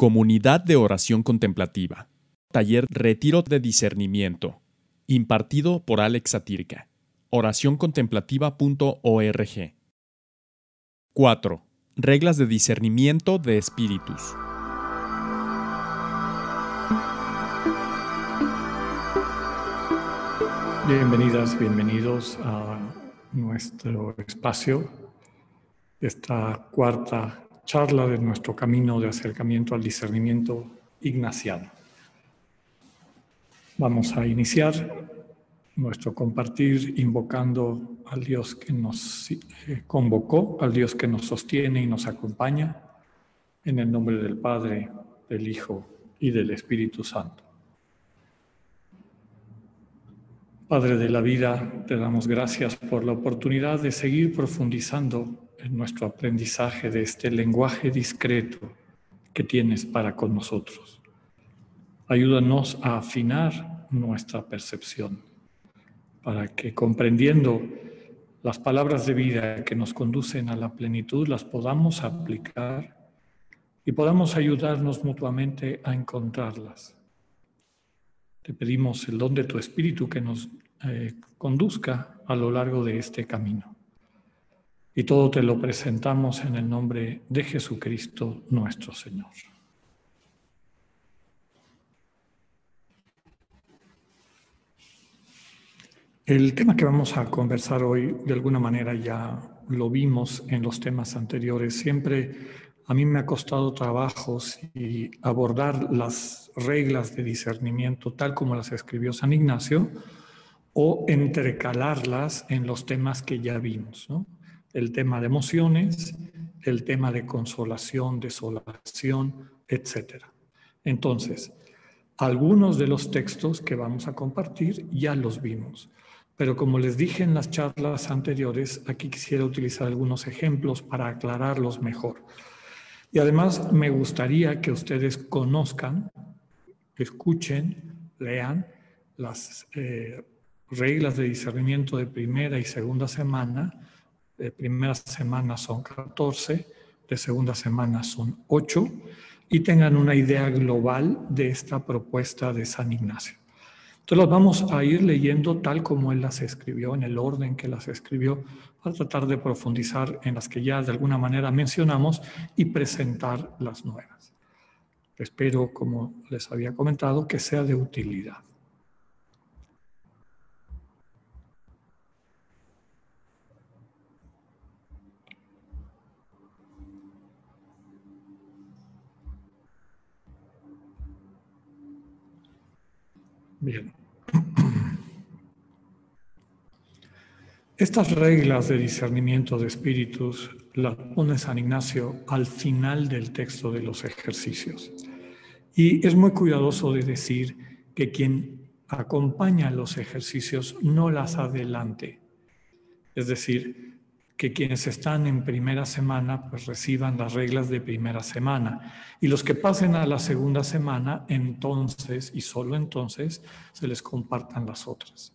Comunidad de Oración Contemplativa. Taller Retiro de Discernimiento. Impartido por Alex Satirka. Oracioncontemplativa.org. 4. Reglas de discernimiento de espíritus. Bienvenidas, bienvenidos a nuestro espacio, esta cuarta charla de nuestro camino de acercamiento al discernimiento ignaciano. Vamos a iniciar nuestro compartir invocando al Dios que nos eh, convocó, al Dios que nos sostiene y nos acompaña, en el nombre del Padre, del Hijo y del Espíritu Santo. Padre de la vida, te damos gracias por la oportunidad de seguir profundizando nuestro aprendizaje de este lenguaje discreto que tienes para con nosotros. Ayúdanos a afinar nuestra percepción para que comprendiendo las palabras de vida que nos conducen a la plenitud las podamos aplicar y podamos ayudarnos mutuamente a encontrarlas. Te pedimos el don de tu Espíritu que nos eh, conduzca a lo largo de este camino. Y todo te lo presentamos en el nombre de Jesucristo nuestro Señor. El tema que vamos a conversar hoy, de alguna manera ya lo vimos en los temas anteriores. Siempre a mí me ha costado trabajo y abordar las reglas de discernimiento tal como las escribió San Ignacio o entrecalarlas en los temas que ya vimos. ¿no? El tema de emociones, el tema de consolación, desolación, etc. Entonces, algunos de los textos que vamos a compartir ya los vimos, pero como les dije en las charlas anteriores, aquí quisiera utilizar algunos ejemplos para aclararlos mejor. Y además me gustaría que ustedes conozcan, escuchen, lean las eh, reglas de discernimiento de primera y segunda semana, de primera semana son 14, de segunda semana son 8, y tengan una idea global de esta propuesta de San Ignacio. Entonces las vamos a ir leyendo tal como él las escribió, en el orden que las escribió, para tratar de profundizar en las que ya de alguna manera mencionamos y presentar las nuevas. Espero, como les había comentado, que sea de utilidad. Bien. Estas reglas de discernimiento de espíritus las pone San Ignacio al final del texto de los ejercicios. Y es muy cuidadoso de decir que quien acompaña los ejercicios no las adelante. Es decir, que quienes están en primera semana pues reciban las reglas de primera semana y los que pasen a la segunda semana entonces y solo entonces se les compartan las otras.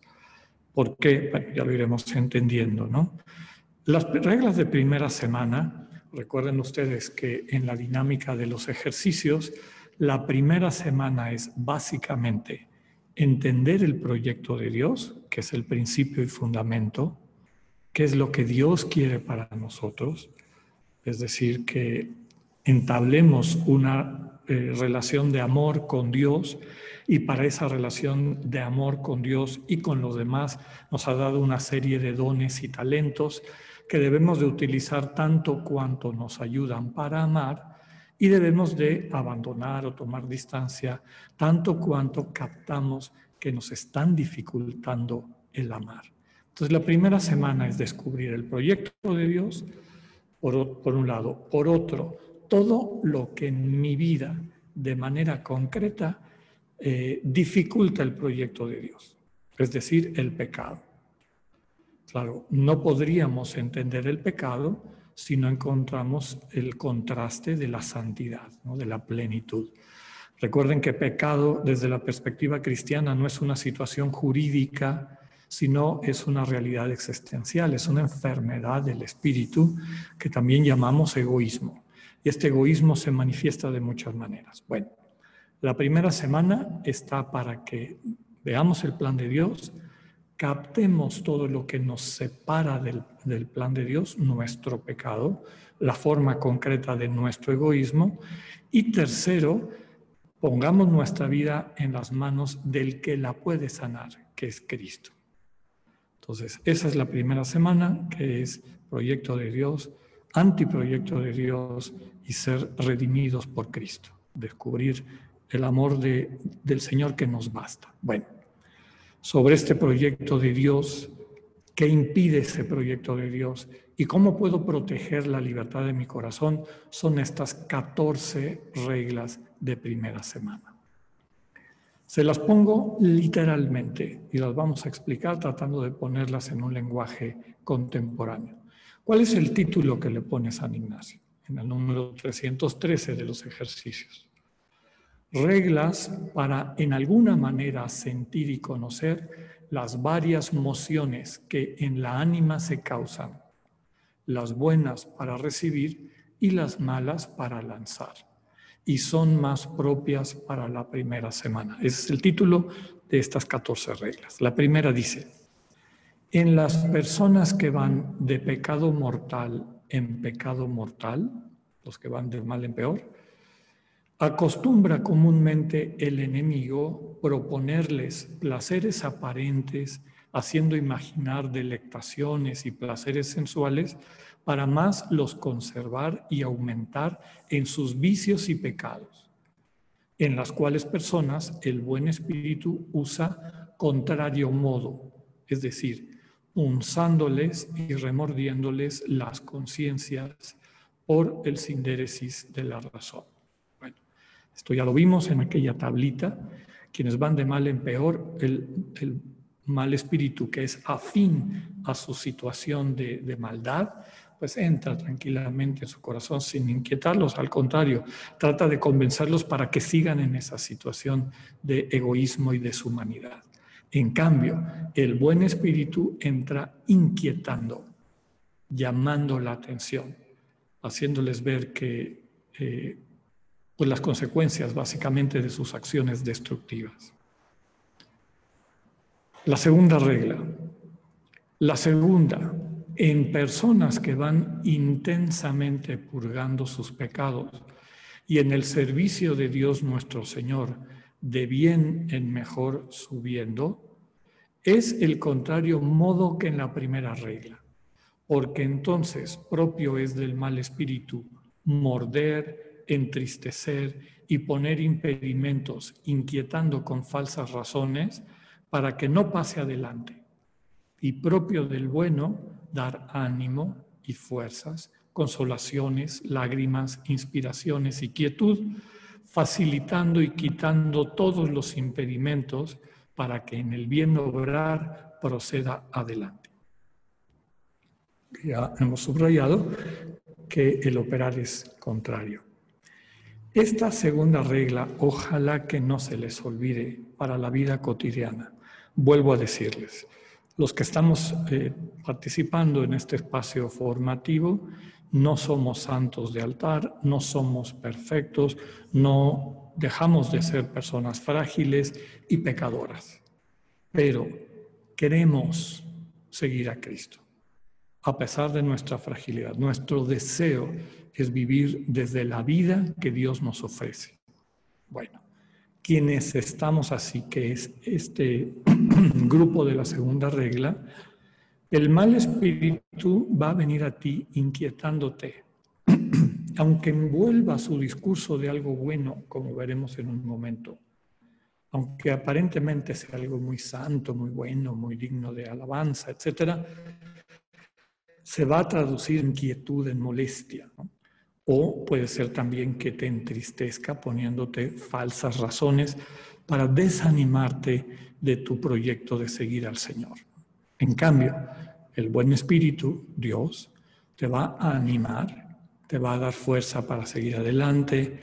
¿Por qué? ya lo iremos entendiendo, ¿no? Las reglas de primera semana, recuerden ustedes que en la dinámica de los ejercicios, la primera semana es básicamente entender el proyecto de Dios, que es el principio y fundamento, qué es lo que Dios quiere para nosotros, es decir, que entablemos una eh, relación de amor con Dios y para esa relación de amor con Dios y con los demás nos ha dado una serie de dones y talentos que debemos de utilizar tanto cuanto nos ayudan para amar y debemos de abandonar o tomar distancia tanto cuanto captamos que nos están dificultando el amar. Entonces la primera semana es descubrir el proyecto de Dios, por, un lado. Por otro, todo lo que en mi vida de manera concreta eh, dificulta el proyecto de Dios, es decir, el pecado. Claro, no podríamos entender el pecado si no encontramos el contraste de la santidad, de la plenitud. Recuerden que pecado desde la perspectiva cristiana no es una situación jurídica sino es una realidad existencial, es una enfermedad del espíritu que también llamamos egoísmo. Y este egoísmo se manifiesta de muchas maneras. Bueno, la primera semana está para que veamos el plan de Dios, captemos todo lo que nos separa del, del, plan de Dios, nuestro pecado, la forma concreta de nuestro egoísmo. Y tercero, pongamos nuestra vida en las manos del que la puede sanar, que es Cristo. Entonces, esa es la primera semana, que es proyecto de Dios, antiproyecto de Dios y ser redimidos por Cristo, descubrir el amor de, del Señor que nos basta. Bueno, sobre este proyecto de Dios, ¿qué impide ese proyecto de Dios? ¿Y cómo puedo proteger la libertad de mi corazón? Son estas 14 reglas de primera semana. Se las pongo literalmente y las vamos a explicar tratando de ponerlas en un lenguaje contemporáneo. ¿Cuál es el título que le pone San Ignacio en el número 313 de los ejercicios? Reglas para en alguna manera sentir y conocer las varias mociones que en la ánima se causan, las buenas para recibir y las malas para lanzar y son más propias para la primera semana. Ese es el título de estas 14 reglas. La primera dice, en las personas que van de pecado mortal en pecado mortal, los que van de mal en peor, acostumbra comúnmente el enemigo proponerles placeres aparentes, haciendo imaginar delectaciones y placeres sensuales para más los conservar y aumentar en sus vicios y pecados, en las cuales personas el buen espíritu usa contrario modo, es decir, unzándoles y remordiéndoles las conciencias por el sindéresis de la razón. Bueno, esto ya lo vimos en aquella tablita. Quienes van de mal en peor, el, mal espíritu que es afín a su situación de maldad, pues entra tranquilamente en su corazón sin inquietarlos, al contrario, trata de convencerlos para que sigan en esa situación de egoísmo y deshumanidad. En cambio, el buen espíritu entra inquietando, llamando la atención, haciéndoles ver que eh, pues las consecuencias básicamente de sus acciones destructivas. La segunda regla. La segunda, en personas que van intensamente purgando sus pecados y en el servicio de Dios nuestro Señor, de bien en mejor subiendo, es el contrario modo que en la primera regla, porque entonces propio es del mal espíritu morder, entristecer y poner impedimentos, inquietando con falsas razones, para que no pase adelante, y propio del bueno dar ánimo y fuerzas, consolaciones, lágrimas, inspiraciones y quietud, facilitando y quitando todos los impedimentos para que en el bien obrar proceda adelante. Ya hemos subrayado que el operar es contrario. Esta segunda regla, ojalá que no se les olvide para la vida cotidiana. Vuelvo a decirles, los que estamos eh, participando en este espacio formativo no somos santos de altar, no somos perfectos, no dejamos de ser personas frágiles y pecadoras, pero queremos seguir a Cristo, a pesar de nuestra fragilidad. Nuestro deseo es vivir desde la vida que Dios nos ofrece. Bueno, quienes estamos así, que es este grupo de la segunda regla, el mal espíritu va a venir a ti inquietándote, aunque envuelva su discurso de algo bueno, como veremos en un momento, aunque aparentemente sea algo muy santo, muy bueno, muy digno de alabanza, etc., se va a traducir en inquietud, en molestia. ¿no? O puede ser también que te entristezca poniéndote falsas razones para desanimarte de tu proyecto de seguir al Señor. En cambio, el buen espíritu, Dios, te va a animar, te va a dar fuerza para seguir adelante,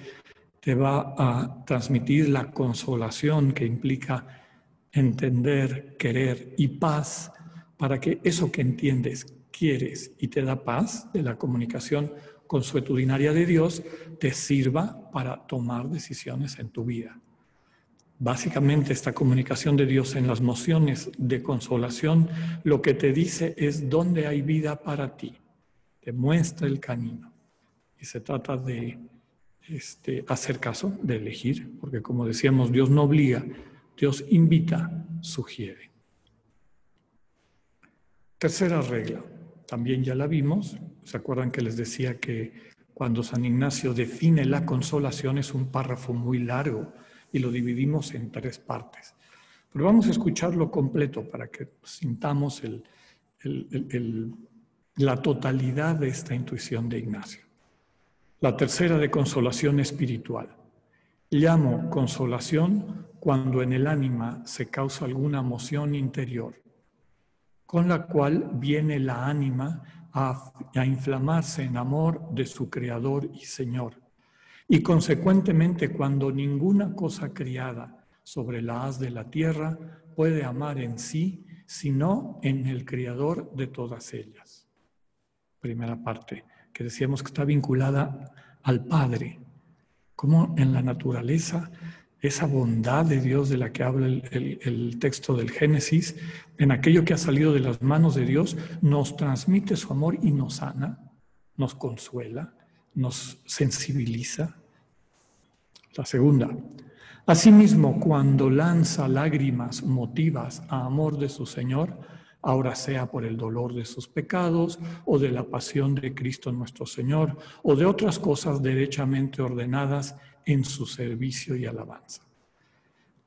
te va a transmitir la consolación que implica entender, querer y paz para que eso que entiendes, quieres y te da paz de la comunicación consuetudinaria de Dios te sirva para tomar decisiones en tu vida. Básicamente esta comunicación de Dios en las mociones de consolación lo que te dice es dónde hay vida para ti, te muestra el camino. Y se trata de este, hacer caso, de elegir, porque como decíamos, Dios no obliga, Dios invita, sugiere. Tercera regla, también ya la vimos, ¿se acuerdan que les decía que cuando San Ignacio define la consolación es un párrafo muy largo y lo dividimos en tres partes? Pero vamos a escucharlo completo para que sintamos la totalidad de esta intuición de Ignacio. La tercera de consolación espiritual. Llamo consolación cuando en el ánima se causa alguna emoción interior con la cual viene la ánima a, inflamarse en amor de su Creador y Señor. Y consecuentemente cuando ninguna cosa criada sobre la haz de la tierra puede amar en sí, sino en el Creador de todas ellas. Primera parte, que decíamos que está vinculada al Padre, como en la naturaleza esa bondad de Dios de la que habla el, texto del Génesis, en aquello que ha salido de las manos de Dios, nos transmite su amor y nos sana, nos consuela, nos sensibiliza. La segunda, asimismo, cuando lanza lágrimas motivas a amor de su Señor, ahora sea por el dolor de sus pecados o de la pasión de Cristo nuestro Señor o de otras cosas derechamente ordenadas en su servicio y alabanza.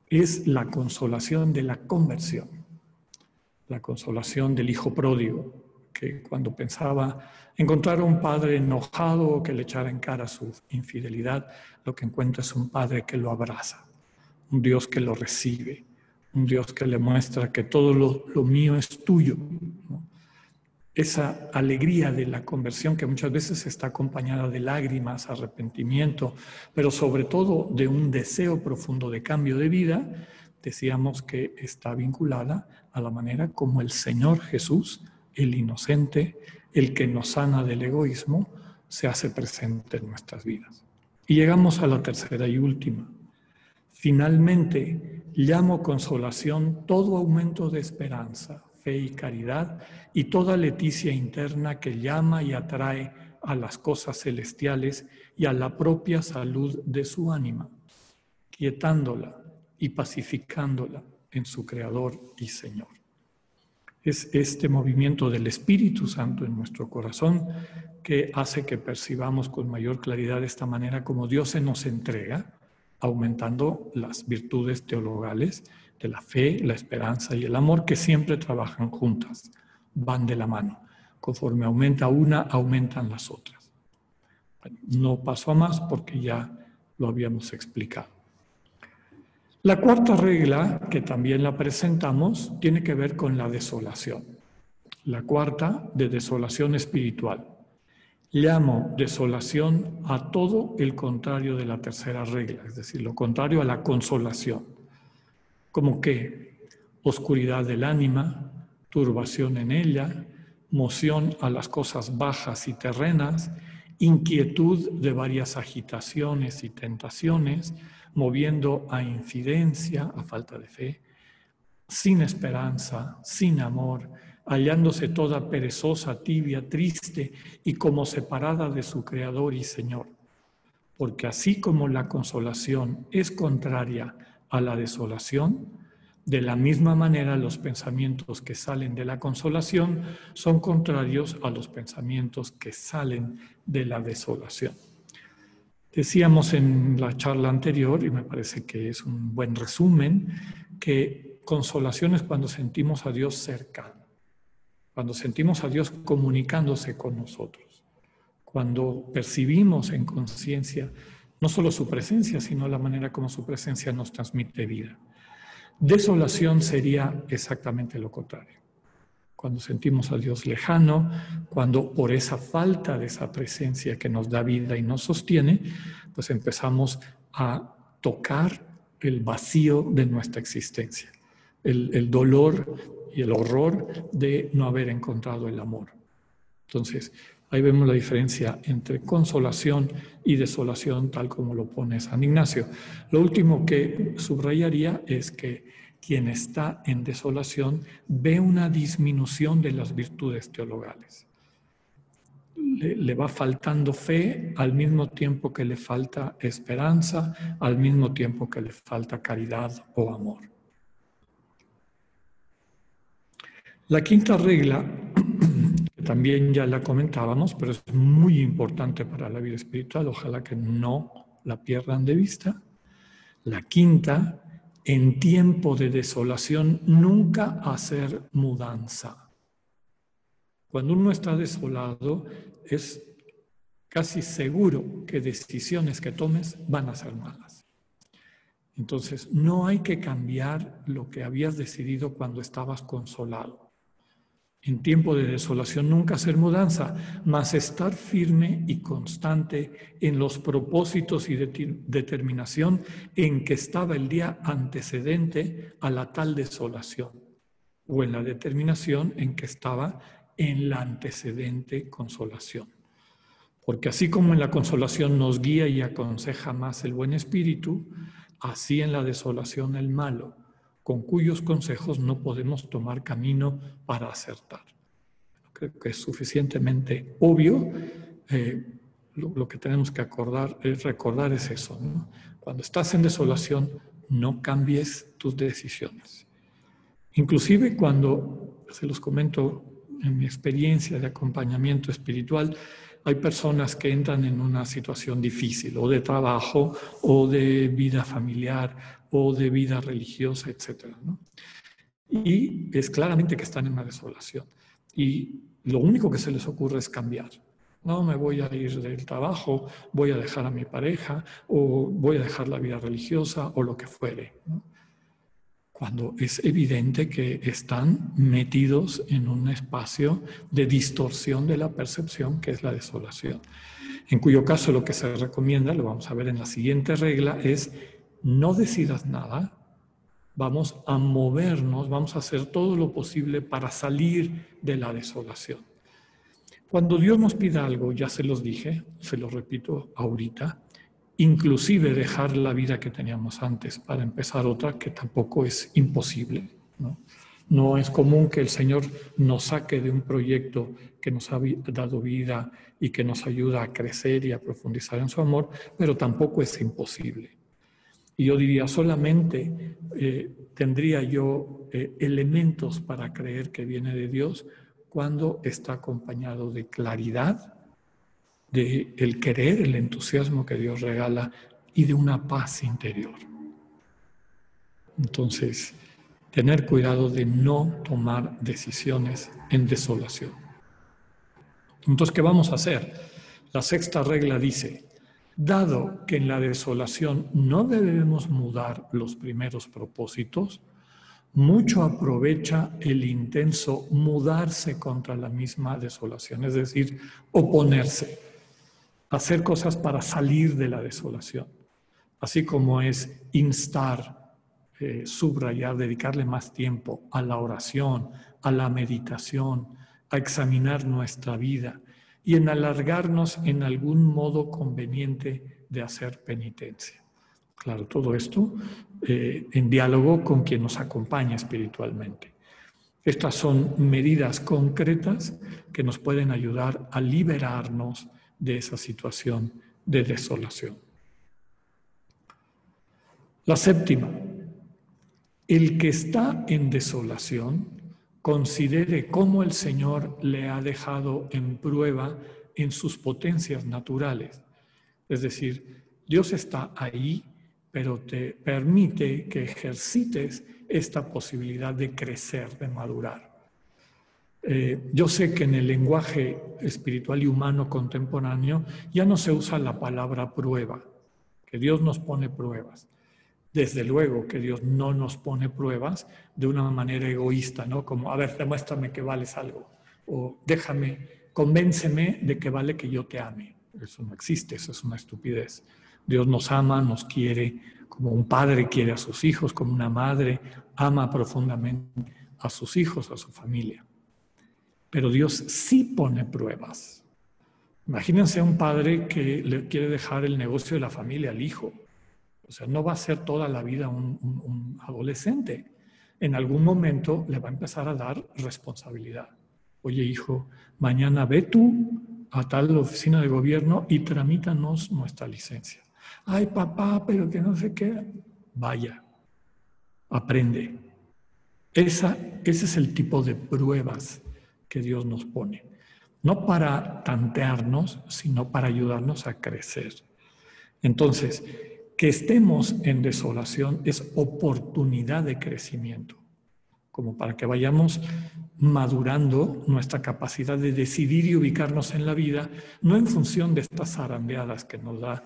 Es la consolación de la conversión, la consolación del hijo pródigo, que cuando pensaba encontrar a un padre enojado o que le echara en cara su infidelidad, lo que encuentra es un padre que lo abraza, un Dios que lo recibe, un Dios que le muestra que todo lo, mío es tuyo. Esa alegría de la conversión que muchas veces está acompañada de lágrimas, arrepentimiento, pero sobre todo de un deseo profundo de cambio de vida, decíamos que está vinculada a la manera como el Señor Jesús, el inocente, el que nos sana del egoísmo, se hace presente en nuestras vidas. Y llegamos a la tercera y última. Finalmente, llamo consolación todo aumento de esperanza, fe y caridad y toda leticia interna que llama y atrae a las cosas celestiales y a la propia salud de su ánima, quietándola y pacificándola en su Creador y Señor. Es este movimiento del Espíritu Santo en nuestro corazón que hace que percibamos con mayor claridad esta manera como Dios se nos entrega aumentando las virtudes teologales de la fe, la esperanza y el amor que siempre trabajan juntas, van de la mano. Conforme aumenta una, aumentan las otras. no paso a más porque ya lo habíamos explicado. La cuarta regla, que también la presentamos, tiene que ver con la desolación. La cuarta de desolación espiritual. Llamo desolación a todo el contrario de la tercera regla, es decir, lo contrario a la consolación. Como que oscuridad del ánima, turbación en ella, moción a las cosas bajas y terrenas, inquietud de varias agitaciones y tentaciones, moviendo a infidencia, a falta de fe, sin esperanza, sin amor, hallándose toda perezosa, tibia, triste y como separada de su Creador y Señor. Porque así como la consolación es contraria a la desolación, de la misma manera los pensamientos que salen de la consolación son contrarios a los pensamientos que salen de la desolación. Decíamos en la charla anterior, y me parece que es un buen resumen, que consolación es cuando sentimos a Dios cercano cuando sentimos a Dios comunicándose con nosotros, cuando percibimos en conciencia no solo su presencia, sino la manera como su presencia nos transmite vida. Desolación sería exactamente lo contrario. Cuando sentimos a Dios lejano, cuando por esa falta de esa presencia que nos da vida y nos sostiene, pues empezamos a tocar el vacío de nuestra existencia, el, el dolor y el horror de no haber encontrado el amor. Entonces, Ahí vemos la diferencia entre consolación y desolación, tal como lo pone San Ignacio. Lo último que subrayaría es que quien está en desolación ve una disminución de las virtudes teologales. Le, va faltando fe al mismo tiempo que le falta esperanza, al mismo tiempo que le falta caridad o amor. La quinta regla también ya la comentábamos, pero es muy importante para la vida espiritual, ojalá que no la pierdan de vista. La quinta, en tiempo de desolación, nunca hacer mudanza. Cuando uno está desolado, es casi seguro que decisiones que tomes van a ser malas. Entonces, no hay que cambiar lo que habías decidido cuando estabas consolado en tiempo de desolación nunca hacer mudanza, mas estar firme y constante en los propósitos y determinación en que estaba el día antecedente a la tal desolación, o en la determinación en que estaba en la antecedente consolación. Porque así como en la consolación nos guía y aconseja más el buen espíritu, así en la desolación el malo con cuyos consejos no podemos tomar camino para acertar. Creo que es suficientemente obvio. Eh, lo, que tenemos que acordar, es recordar es eso. Cuando estás en desolación, no cambies tus decisiones. Inclusive cuando, se los comento en mi experiencia de acompañamiento espiritual, hay personas que entran en una situación difícil, o de trabajo, o de vida familiar, o de vida religiosa, etc. Y es claramente que están en una desolación. Y lo único que se les ocurre es cambiar. No me voy a ir del trabajo, voy a dejar a mi pareja o voy a dejar la vida religiosa o lo que fuere. Cuando es evidente que están metidos en un espacio de distorsión de la percepción que es la desolación. En cuyo caso lo que se recomienda, lo vamos a ver en la siguiente regla, es no decidas nada, vamos a movernos, vamos a hacer todo lo posible para salir de la desolación. Cuando Dios nos pida algo, ya se los dije, se los repito ahorita, inclusive dejar la vida que teníamos antes para empezar otra, que tampoco es imposible. ¿no? no es común que el Señor nos saque de un proyecto que nos ha dado vida y que nos ayuda a crecer y a profundizar en su amor, pero tampoco es imposible. Y yo diría, solamente eh, tendría yo eh, elementos para creer que viene de Dios cuando está acompañado de claridad, de el querer, el entusiasmo que Dios regala y de una paz interior. Entonces, tener cuidado de no tomar decisiones en desolación. Entonces, ¿qué vamos a hacer? La sexta regla dice, Dado que en la desolación no debemos mudar los primeros propósitos, mucho aprovecha el intenso mudarse contra la misma desolación, es decir, oponerse, hacer cosas para salir de la desolación, así como es instar, eh, subrayar, dedicarle más tiempo a la oración, a la meditación, a examinar nuestra vida, y en alargarnos en algún modo conveniente de hacer penitencia. Claro, todo esto eh, en diálogo con quien nos acompaña espiritualmente. Estas son medidas concretas que nos pueden ayudar a liberarnos de esa situación de desolación. La séptima, el que está en desolación considere cómo el Señor le ha dejado en prueba en sus potencias naturales. Es decir, Dios está ahí, pero te permite que ejercites esta posibilidad de crecer, de madurar. Eh, yo sé que en el lenguaje espiritual y humano contemporáneo ya no se usa la palabra prueba, que Dios nos pone pruebas. Desde luego que Dios no nos pone pruebas de una manera egoísta, ¿no? Como, a ver, demuéstrame que vales algo. O déjame, convénceme de que vale que yo te ame. Eso no existe, eso es una estupidez. Dios nos ama, nos quiere, como un padre quiere a sus hijos, como una madre ama profundamente a sus hijos, a su familia. Pero Dios sí pone pruebas. Imagínense a un padre que le quiere dejar el negocio de la familia al hijo. O sea, no va a ser toda la vida un, adolescente. En algún momento le va a empezar a dar responsabilidad. Oye, hijo, mañana ve tú a tal oficina de gobierno y tramítanos nuestra licencia. Ay, papá, pero que no sé qué. Vaya, aprende. Esa, ese es el tipo de pruebas que Dios nos pone. No para tantearnos, sino para ayudarnos a crecer. Entonces, que estemos en desolación es oportunidad de crecimiento, como para que vayamos madurando nuestra capacidad de decidir y ubicarnos en la vida, no en función de estas zarandeadas que nos da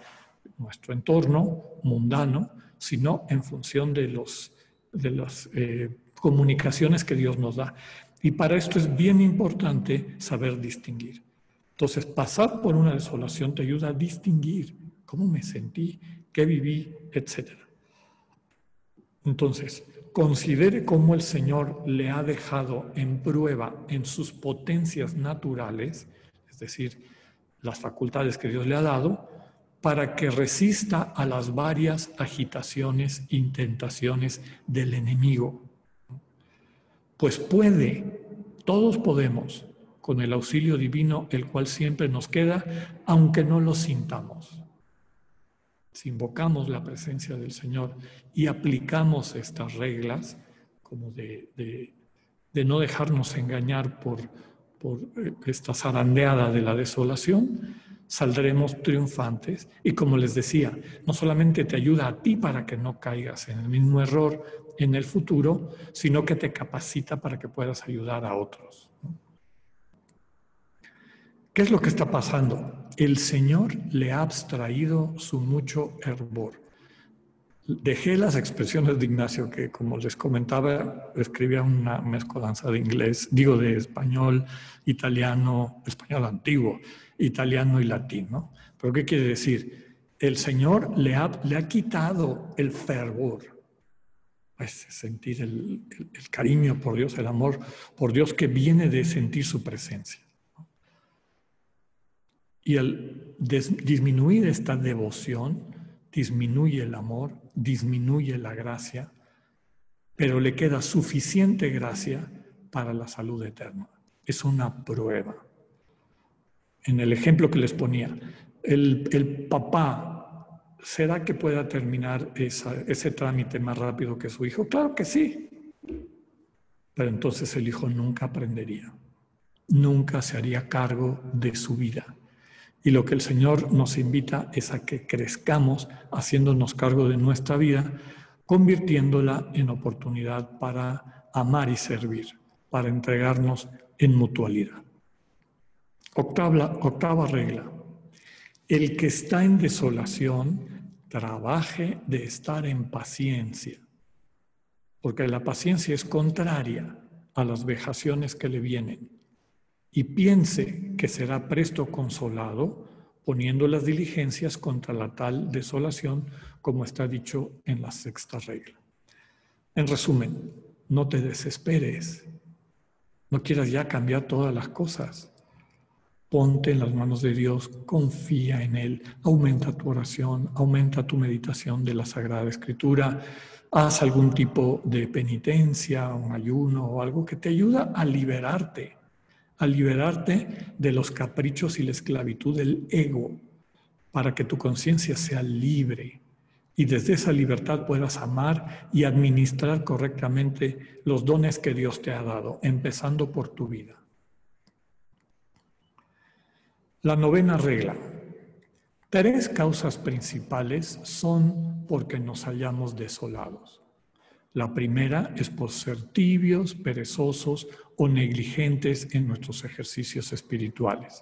nuestro entorno mundano, sino en función de, los, de las eh, comunicaciones que Dios nos da. Y para esto es bien importante saber distinguir. Entonces, pasar por una desolación te ayuda a distinguir cómo me sentí, qué viví, etc. Entonces, considere cómo el Señor le ha dejado en prueba en sus potencias naturales, es decir, las facultades que Dios le ha dado, para que resista a las varias agitaciones, intentaciones del enemigo. Pues puede, todos podemos, con el auxilio divino, el cual siempre nos queda, aunque no lo sintamos. Si invocamos la presencia del Señor y aplicamos estas reglas, como de, no dejarnos engañar por, por esta zarandeada de la desolación, saldremos triunfantes. Y como les decía, no solamente te ayuda a ti para que no caigas en el mismo error en el futuro, sino que te capacita para que puedas ayudar a otros. ¿Qué es lo que está pasando? El Señor le ha abstraído su mucho hervor. Dejé las expresiones de Ignacio, que como les comentaba, escribía una mezcolanza de inglés, digo de español, italiano, español antiguo, italiano y latino. ¿Pero qué quiere decir? El Señor le ha, le ha quitado el fervor, es sentir el, cariño por Dios, el amor por Dios que viene de sentir su presencia. Y al disminuir esta devoción, disminuye el amor, disminuye la gracia, pero le queda suficiente gracia para la salud eterna. Es una prueba en el ejemplo que les ponía, el, papá, ¿será que pueda terminar ese trámite más rápido que su hijo? Claro que sí. Pero entonces el hijo nunca aprendería, nunca se haría cargo de su vida. Y lo que el Señor nos invita es a que crezcamos haciéndonos cargo de nuestra vida, convirtiéndola en oportunidad para amar y servir, para entregarnos en mutualidad. Octava, regla. El que está en desolación, trabaje de estar en paciencia, porque la paciencia es contraria a las vejaciones que le vienen, y piense que será presto consolado poniendo las diligencias contra la tal desolación, como está dicho en la sexta regla. En resumen, no te desesperes, no quieras ya cambiar todas las cosas. Ponte en las manos de Dios, confía en Él, aumenta tu oración, aumenta tu meditación de la Sagrada Escritura, haz algún tipo de penitencia, un ayuno o algo que te ayuda a liberarte, a liberarte de los caprichos y la esclavitud del ego, para que tu conciencia sea libre y desde esa libertad puedas amar y administrar correctamente los dones que Dios te ha dado, empezando por tu vida. La novena regla. Tres causas principales son porque nos hallamos desolados. La primera es por ser tibios, perezosos o negligentes en nuestros ejercicios espirituales.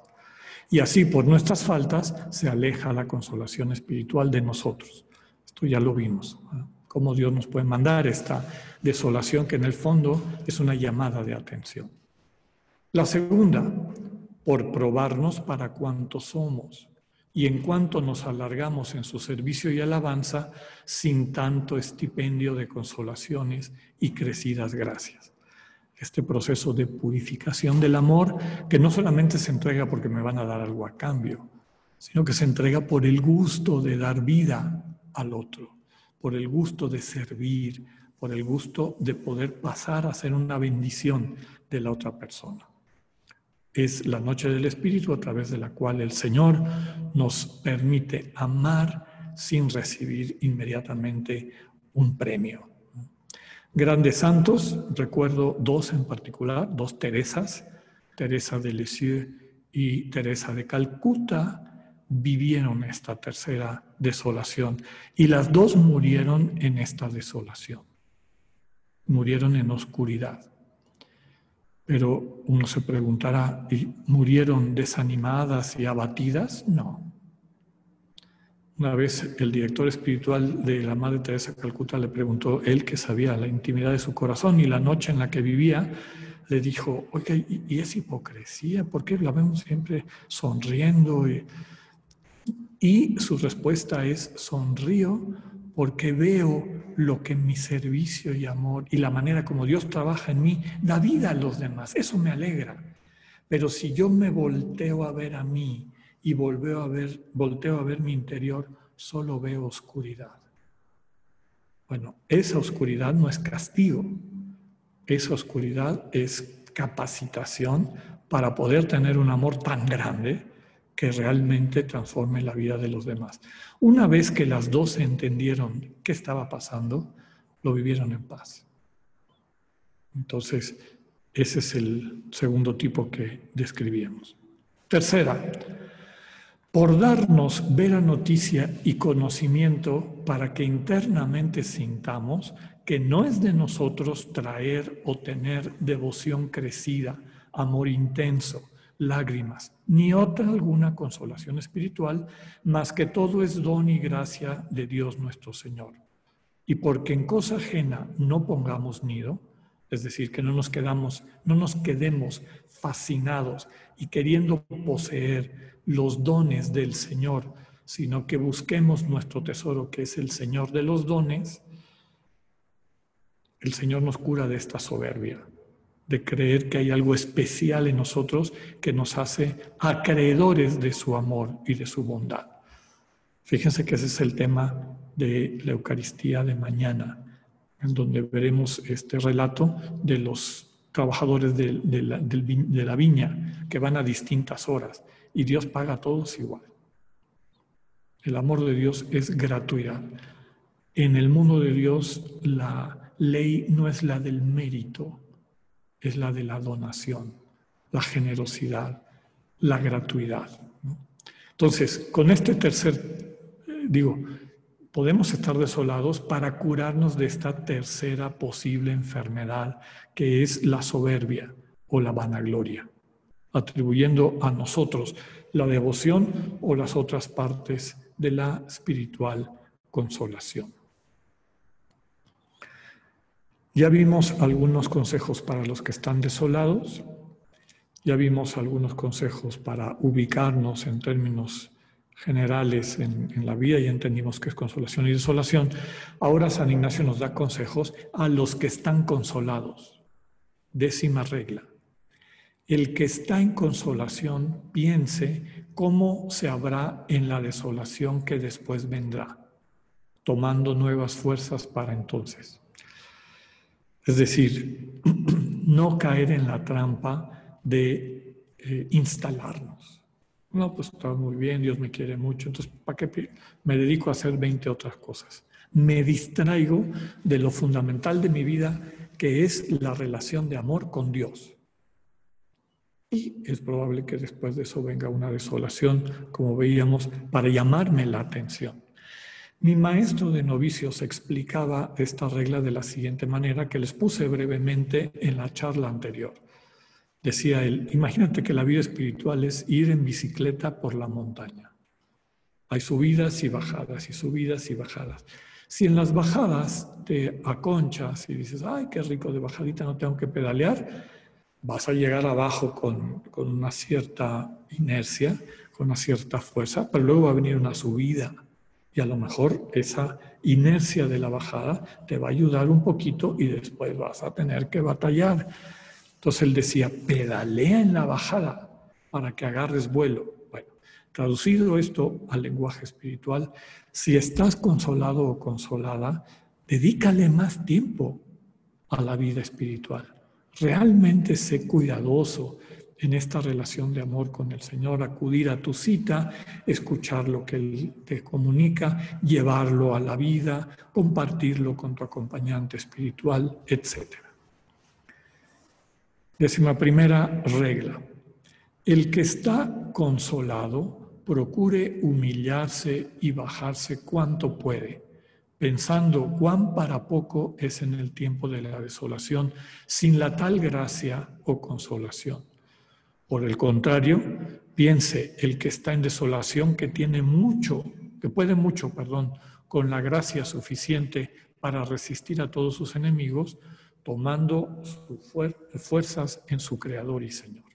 Y así por nuestras faltas se aleja la consolación espiritual de nosotros. Esto ya lo vimos. Cómo Dios nos puede mandar esta desolación que en el fondo es una llamada de atención. La segunda, por probarnos para cuanto somos y en cuanto nos alargamos en su servicio y alabanza sin tanto estipendio de consolaciones y crecidas gracias. Este proceso de purificación del amor que no solamente se entrega porque me van a dar algo a cambio, sino que se entrega por el gusto de dar vida al otro, por el gusto de servir, por el gusto de poder pasar a ser una bendición de la otra persona. Es la noche del Espíritu a través de la cual el Señor nos permite amar sin recibir inmediatamente un premio. Grandes santos, recuerdo dos en particular, dos Teresas, Teresa de Lisieux y Teresa de Calcuta, vivieron esta tercera desolación y las dos murieron en esta desolación. Murieron en oscuridad. Pero uno se preguntará, ¿y murieron desanimadas y abatidas? No. Una vez el director espiritual de la Madre Teresa de Calcuta le preguntó, él que sabía la intimidad de su corazón y la noche en la que vivía, le dijo, oiga, ¿y, es hipocresía? ¿Por qué la vemos siempre sonriendo? Y, y su respuesta es, sonrío porque veo lo que mi servicio y amor y la manera como Dios trabaja en mí da vida a los demás. Eso me alegra. Pero si yo me volteo a ver a mí y volteo a ver, volteo a ver mi interior, solo veo oscuridad. Bueno, esa oscuridad no es castigo. Esa oscuridad es capacitación para poder tener un amor tan grande que realmente transforme la vida de los demás. Una vez que las dos entendieron qué estaba pasando, lo vivieron en paz. Entonces, ese es el segundo tipo que describíamos. Tercera, por darnos vera noticia y conocimiento para que internamente sintamos que no es de nosotros traer o tener devoción crecida, amor intenso, lágrimas, ni otra alguna consolación espiritual, más que todo es don y gracia de Dios nuestro Señor. Y porque en cosa ajena no pongamos nido, es decir, que no nos quedamos, no nos quedemos fascinados y queriendo poseer los dones del Señor, sino que busquemos nuestro tesoro, que es el Señor de los dones, el Señor nos cura de esta soberbia de creer que hay algo especial en nosotros que nos hace acreedores de su amor y de su bondad. Fíjense que ese es el tema de la Eucaristía de mañana, donde veremos este relato de los trabajadores de, la, de la viña que van a distintas horas y Dios paga a todos igual. El amor de Dios es gratuidad. En el mundo de Dios la ley no es la del mérito, es la de la donación, la generosidad, la gratuidad. Entonces, con este tercer, eh, digo, podemos estar desolados para curarnos de esta tercera posible enfermedad, que es la soberbia o la vanagloria, atribuyendo a nosotros la devoción o las otras partes de la espiritual consolación. Ya vimos algunos consejos para los que están desolados, ya vimos algunos consejos para ubicarnos en términos generales en, la vida y entendimos que es consolación y desolación. Ahora San Ignacio nos da consejos a los que están consolados. Décima regla. El que está en consolación piense cómo se habrá en la desolación que después vendrá, tomando nuevas fuerzas para entonces. Es decir, no caer en la trampa de eh, instalarnos. No, pues está muy bien, Dios me quiere mucho, entonces ¿para qué me dedico a hacer 20 otras cosas? Me distraigo de lo fundamental de mi vida, que es la relación de amor con Dios. Y es probable que después de eso venga una desolación, como veíamos, para llamarme la atención. Mi maestro de novicios explicaba esta regla de la siguiente manera que les puse brevemente en la charla anterior. Decía él, imagínate que la vida espiritual es ir en bicicleta por la montaña. Hay subidas y bajadas y subidas y bajadas. Si en las bajadas te aconchas y dices, ay, qué rico de bajadita, no tengo que pedalear, vas a llegar abajo con, con una cierta inercia, con una cierta fuerza, pero luego va a venir una subida y a lo mejor esa inercia de la bajada te va a ayudar un poquito y después vas a tener que batallar. Entonces él decía, pedalea en la bajada para que agarres vuelo. Bueno, traducido esto al lenguaje espiritual, si estás consolado o consolada, dedícale más tiempo a la vida espiritual. Realmente sé cuidadoso en esta relación de amor con el Señor, acudir a tu cita, escuchar lo que Él te comunica, llevarlo a la vida, compartirlo con tu acompañante espiritual, etc. Décima primera regla. El que está consolado procure humillarse y bajarse cuanto puede pensando cuán para poco es en el tiempo de la desolación, sin la tal gracia o consolación. Por el contrario, piense el que está en desolación que tiene mucho, que puede mucho, perdón, con la gracia suficiente para resistir a todos sus enemigos, tomando sus fuerzas en su Creador y Señor.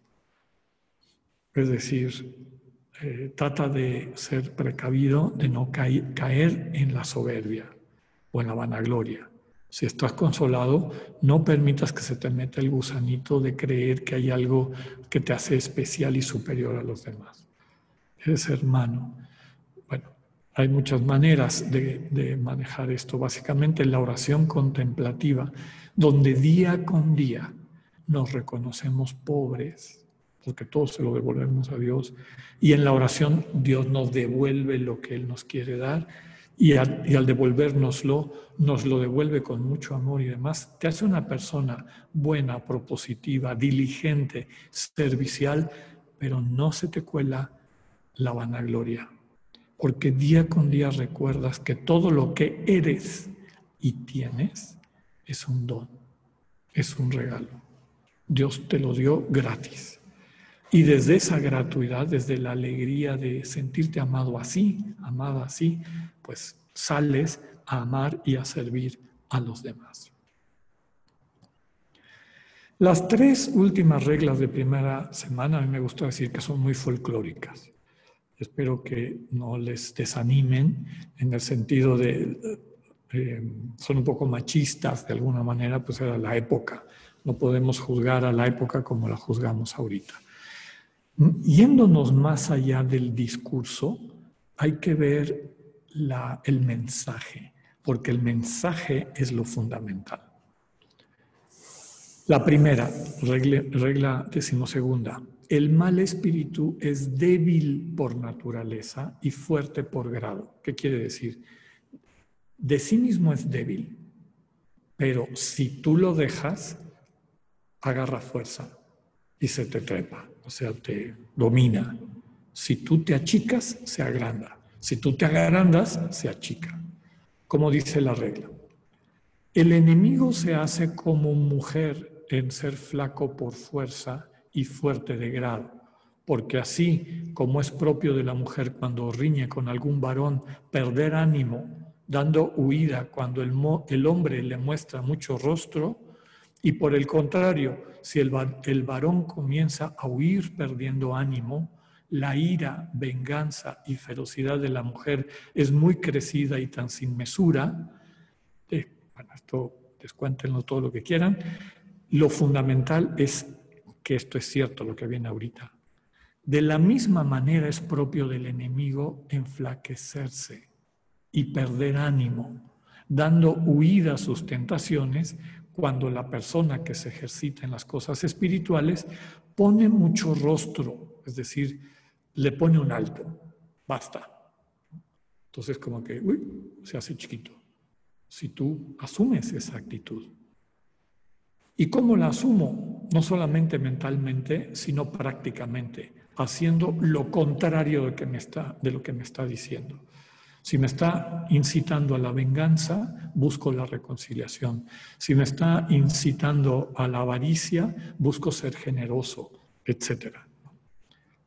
Es decir, eh, trata de ser precavido, de no caer en la soberbia o en la vanagloria. Si estás consolado, no permitas que se te meta el gusanito de creer que hay algo que te hace especial y superior a los demás. Eres hermano. Bueno, hay muchas maneras de, de manejar esto. Básicamente la oración contemplativa, donde día con día nos reconocemos pobres, porque todo se lo devolvemos a Dios. Y en la oración Dios nos devuelve lo que Él nos quiere dar y al, y al devolvernoslo nos lo devuelve con mucho amor y demás. Te hace una persona buena, propositiva, diligente, servicial, pero no se te cuela la vanagloria, porque día con día recuerdas que todo lo que eres y tienes es un don, es un regalo. Dios te lo dio gratis. Y desde esa gratuidad, desde la alegría de sentirte amado así, amada así, pues sales a amar y a servir a los demás. Las tres últimas reglas de primera semana, a mí me gusta decir que son muy folclóricas. Espero que no les desanimen en el sentido de, eh, son un poco machistas de alguna manera, pues era la época. No podemos juzgar a la época como la juzgamos ahorita. Yéndonos más allá del discurso, hay que ver el mensaje, porque el mensaje es lo fundamental. La primera, regla, regla decimosegunda, el mal espíritu es débil por naturaleza y fuerte por grado. ¿Qué quiere decir? De sí mismo es débil, pero si tú lo dejas, agarra fuerza y se te trepa o sea, te domina. Si tú te achicas, se agranda. Si tú te agrandas, se achica. Como dice la regla. El enemigo se hace como mujer en ser flaco por fuerza y fuerte de grado, porque así como es propio de la mujer cuando riñe con algún varón perder ánimo, dando huida cuando el, el hombre le muestra mucho rostro, y por el contrario, si el, varón comienza a huir perdiendo ánimo, la ira, venganza y ferocidad de la mujer es muy crecida y tan sin mesura, eh, esto descuéntenlo todo lo que quieran, lo fundamental es que esto es cierto, lo que viene ahorita. De la misma manera es propio del enemigo enflaquecerse y perder ánimo, dando huida a sus tentaciones cuando la persona que se ejercita en las cosas espirituales pone mucho rostro, es decir, le pone un alto, basta. Entonces como que, uy, se hace chiquito. Si tú asumes esa actitud. ¿Y cómo la asumo? No solamente mentalmente, sino prácticamente, haciendo lo contrario de, que me está, de lo que me está diciendo. Si me está incitando a la venganza, busco la reconciliación. Si me está incitando a la avaricia, busco ser generoso, etc.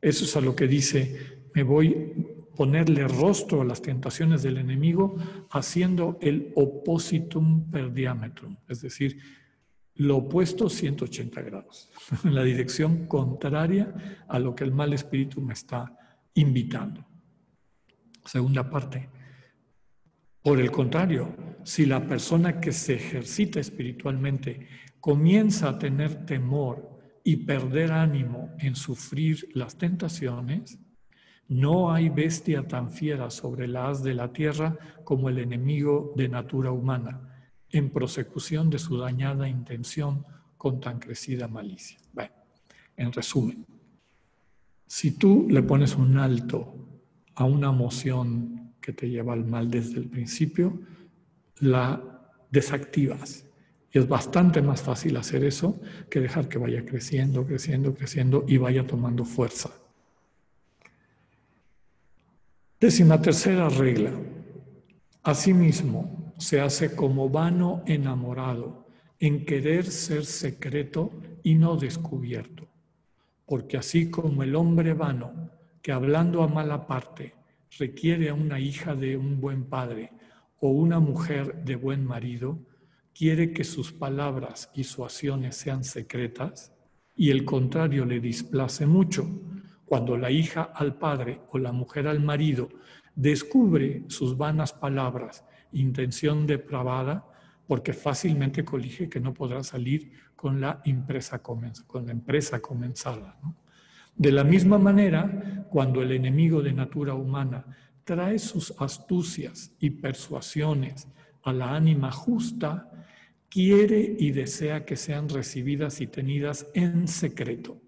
Eso es a lo que dice, me voy a ponerle rostro a las tentaciones del enemigo haciendo el oppositum per diametrum, es decir, lo opuesto 180 grados, en la dirección contraria a lo que el mal espíritu me está invitando. Segunda parte. Por el contrario, si la persona que se ejercita espiritualmente comienza a tener temor y perder ánimo en sufrir las tentaciones, no hay bestia tan fiera sobre la haz de la tierra como el enemigo de natura humana, en prosecución de su dañada intención con tan crecida malicia. Bueno, en resumen, si tú le pones un alto a una emoción que te lleva al mal desde el principio, la desactivas. Y es bastante más fácil hacer eso que dejar que vaya creciendo, creciendo, creciendo y vaya tomando fuerza. Décima tercera regla. Asimismo, se hace como vano enamorado en querer ser secreto y no descubierto. Porque así como el hombre vano, que hablando a mala parte, requiere a una hija de un buen padre o una mujer de buen marido, quiere que sus palabras y sus acciones sean secretas, y el contrario le displace mucho, cuando la hija al padre o la mujer al marido descubre sus vanas palabras, intención depravada, porque fácilmente colige que no podrá salir con la, empresa, con la empresa comenzada. De la misma manera, cuando el enemigo de natura humana trae sus astucias y persuasiones a la ánima justa, quiere y desea que sean recibidas y tenidas en secreto.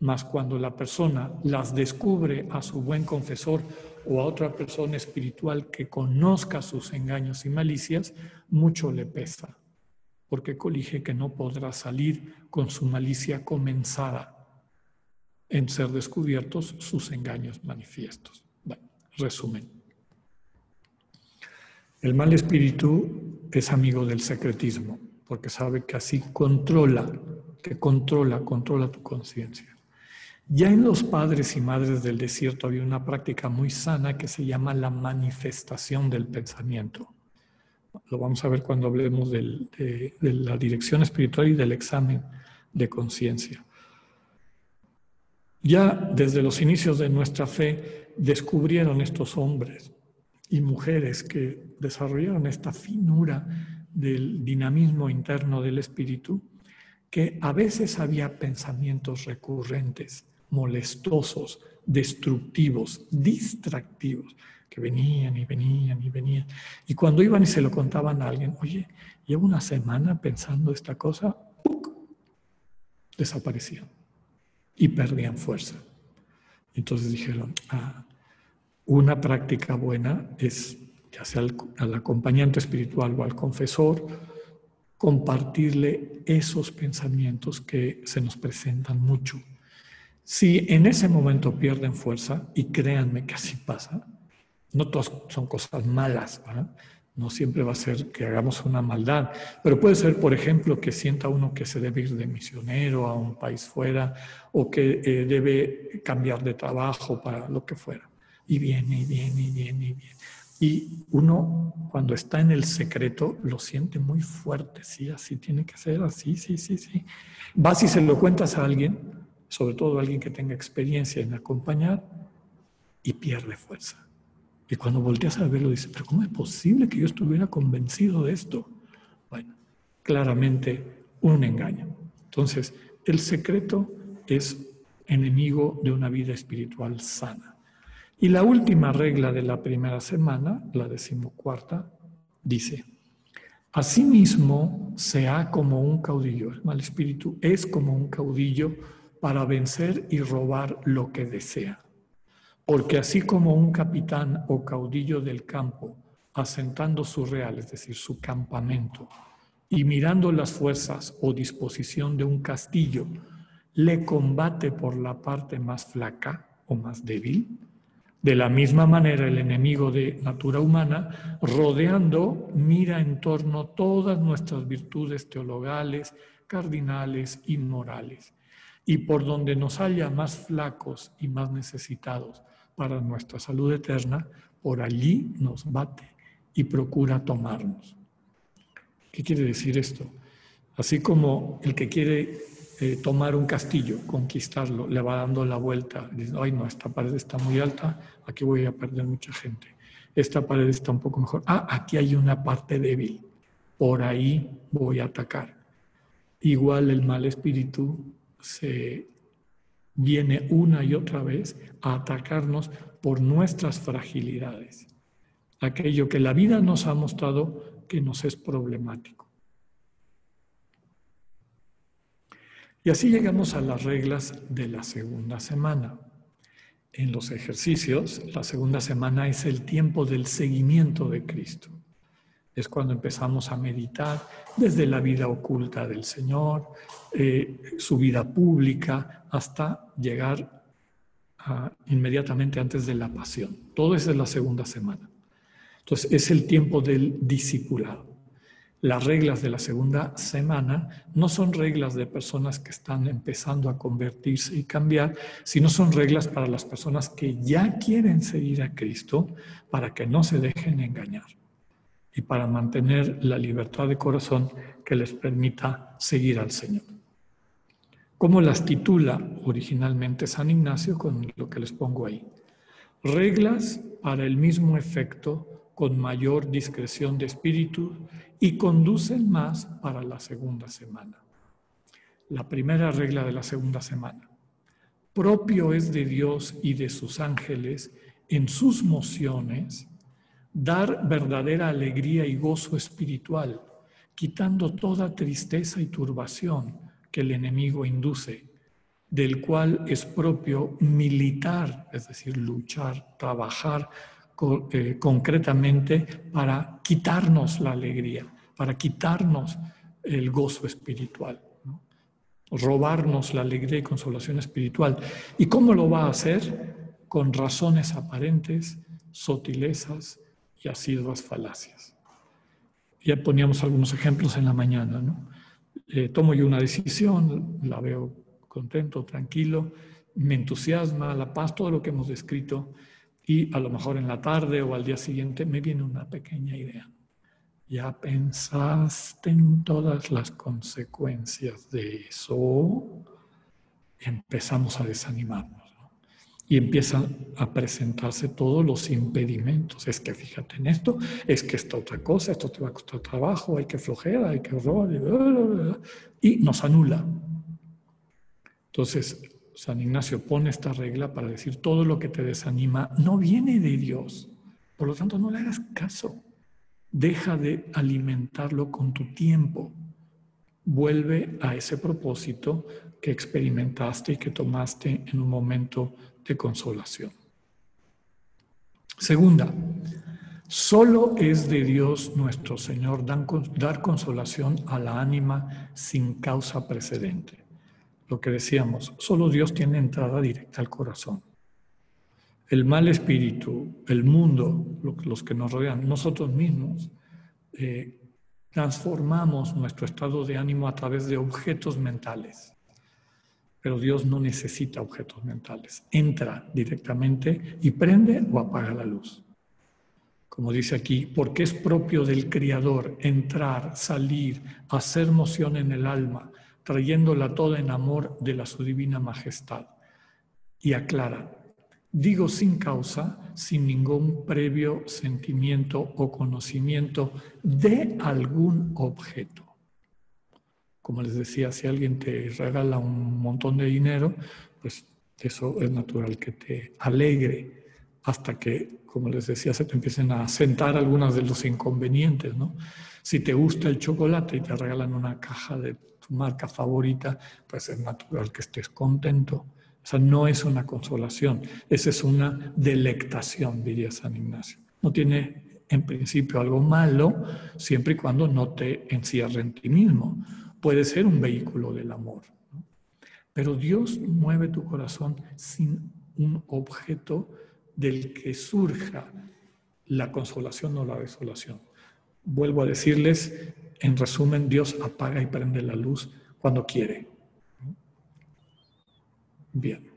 Mas cuando la persona las descubre a su buen confesor o a otra persona espiritual que conozca sus engaños y malicias, mucho le pesa, porque colige que no podrá salir con su malicia comenzada en ser descubiertos sus engaños manifiestos. Bueno, resumen. El mal espíritu es amigo del secretismo, porque sabe que así controla, que controla, controla tu conciencia. Ya en los padres y madres del desierto había una práctica muy sana que se llama la manifestación del pensamiento. Lo vamos a ver cuando hablemos de, la dirección espiritual y del examen de conciencia. Ya desde los inicios de nuestra fe descubrieron estos hombres y mujeres que desarrollaron esta finura del dinamismo interno del espíritu, que a veces había pensamientos recurrentes molestosos, destructivos, distractivos, que venían y venían y venían. Y cuando iban y se lo contaban a alguien, oye, llevo una semana pensando esta cosa, desaparecían y perdían fuerza. Entonces dijeron, ah, una práctica buena es, ya sea al, acompañante espiritual o al confesor, compartirle esos pensamientos que se nos presentan mucho si en ese momento pierden fuerza, y créanme que así pasa, no todas son cosas malas, no siempre va a ser que hagamos una maldad, pero puede ser, por ejemplo, que sienta uno que se debe ir de misionero a un país fuera o que eh, debe cambiar de trabajo para lo que fuera. Y viene, y viene, y viene, y viene. Y uno cuando está en el secreto lo siente muy fuerte, sí, así tiene que ser, así, sí, sí, sí. Vas y se lo cuentas a alguien sobre todo alguien que tenga experiencia en acompañar, y pierde fuerza. Y cuando volteas a verlo, dices, pero ¿cómo es posible que yo estuviera convencido de esto? Bueno, claramente un engaño. Entonces, el secreto es enemigo de una vida espiritual sana. Y la última regla de la primera semana, la decimocuarta, dice, Asimismo, sea como un caudillo, el mal espíritu es como un caudillo para vencer y robar lo que desea. Porque así como un capitán o caudillo del campo, asentando su real, es decir, su campamento, y mirando las fuerzas o disposición de un castillo, le combate por la parte más flaca o más débil, de la misma manera el enemigo de natura humana, rodeando, mira en torno todas nuestras virtudes teologales, cardinales y morales. Y por donde nos haya más flacos y más necesitados para nuestra salud eterna, por allí nos bate y procura tomarnos. ¿Qué quiere decir esto? Así como el que quiere eh, tomar un castillo, conquistarlo, le va dando la vuelta, dice, ay no, esta pared está muy alta, aquí voy a perder mucha gente. Esta pared está un poco mejor. Ah, aquí hay una parte débil, por ahí voy a atacar. igual el mal espíritu se viene una y otra vez a atacarnos por nuestras fragilidades, aquello que la vida nos ha mostrado que nos es problemático. Y así llegamos a las reglas de la segunda semana. En los ejercicios, la segunda semana es el tiempo del seguimiento de Cristo. Es cuando empezamos a meditar desde la vida oculta del Señor, eh, su vida pública, hasta llegar inmediatamente antes de la pasión. Todo eso es la segunda semana. Entonces, es el tiempo del discipulado. Las reglas de la segunda semana no son reglas de personas que están empezando a convertirse y cambiar, sino son reglas para las personas que ya quieren seguir a Cristo para que no se dejen engañar y para mantener la libertad de corazón que les permita seguir al Señor. ¿Cómo las titula originalmente San Ignacio con lo que les pongo ahí? Reglas para el mismo efecto con mayor discreción de espíritu y conducen más para la segunda semana. La primera regla de la segunda semana. Propio es de Dios y de sus ángeles en sus mociones dar verdadera alegría y gozo espiritual, quitando toda tristeza y turbación que el enemigo induce, del cual es propio militar, es decir, luchar, trabajar eh, concretamente para quitarnos la alegría, para quitarnos el gozo espiritual, robarnos la alegría y consolación espiritual. ¿Y cómo lo va a hacer? Con razones aparentes, sutilezas, y asiduas falacias. Ya poníamos algunos ejemplos en la mañana, ¿no? Eh, tomo yo una decisión, la veo contento, tranquilo, me entusiasma la paz, todo lo que hemos descrito, y a lo mejor en la tarde o al día siguiente me viene una pequeña idea. ¿Ya pensaste en todas las consecuencias de eso? Empezamos a desanimarnos y empiezan a presentarse todos los impedimentos. Es que fíjate en esto, es que esta otra cosa, esto te va a costar trabajo, hay que flojera, hay que horror, y nos anula. Entonces, San Ignacio pone esta regla para decir todo lo que te desanima no viene de Dios. Por lo tanto, no le hagas caso. Deja de alimentarlo con tu tiempo. Vuelve a ese propósito que experimentaste y que tomaste en un momento de consolación. Segunda, solo es de Dios nuestro Señor dar consolación a la ánima sin causa precedente. Lo que decíamos, solo Dios tiene entrada directa al corazón. El mal espíritu, el mundo, los que nos rodean, nosotros mismos, eh, transformamos nuestro estado de ánimo a través de objetos mentales. Pero Dios no necesita objetos mentales. Entra directamente y prende o apaga la luz. Como dice aquí, porque es propio del Criador entrar, salir, hacer moción en el alma, trayéndola toda en amor de la su divina majestad. Y aclara, digo sin causa, sin ningún previo sentimiento o conocimiento de algún objeto. Como les decía, si alguien te regala un montón de dinero, pues eso es natural que te alegre hasta que, como les decía, se te empiecen a sentar algunas de los inconvenientes, ¿no? Si te gusta el chocolate y te regalan una caja de tu marca favorita, pues es natural que estés contento. O sea, no es una consolación, esa es una delectación, diría San Ignacio. No tiene en principio algo malo siempre y cuando no te encierre en ti mismo puede ser un vehículo del amor. Pero Dios mueve tu corazón sin un objeto del que surja la consolación o la desolación. Vuelvo a decirles, en resumen, Dios apaga y prende la luz cuando quiere. Bien.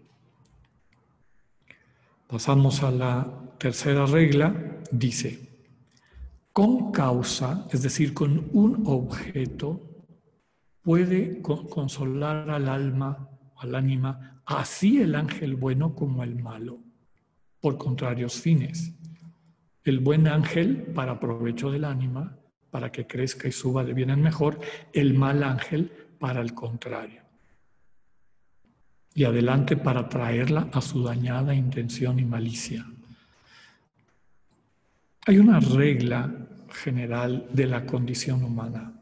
Pasamos a la tercera regla. Dice, con causa, es decir, con un objeto, puede consolar al alma, al ánima, así el ángel bueno como el malo, por contrarios fines. El buen ángel para provecho del ánima, para que crezca y suba de bien en mejor, el mal ángel para el contrario. Y adelante para traerla a su dañada intención y malicia. Hay una regla general de la condición humana.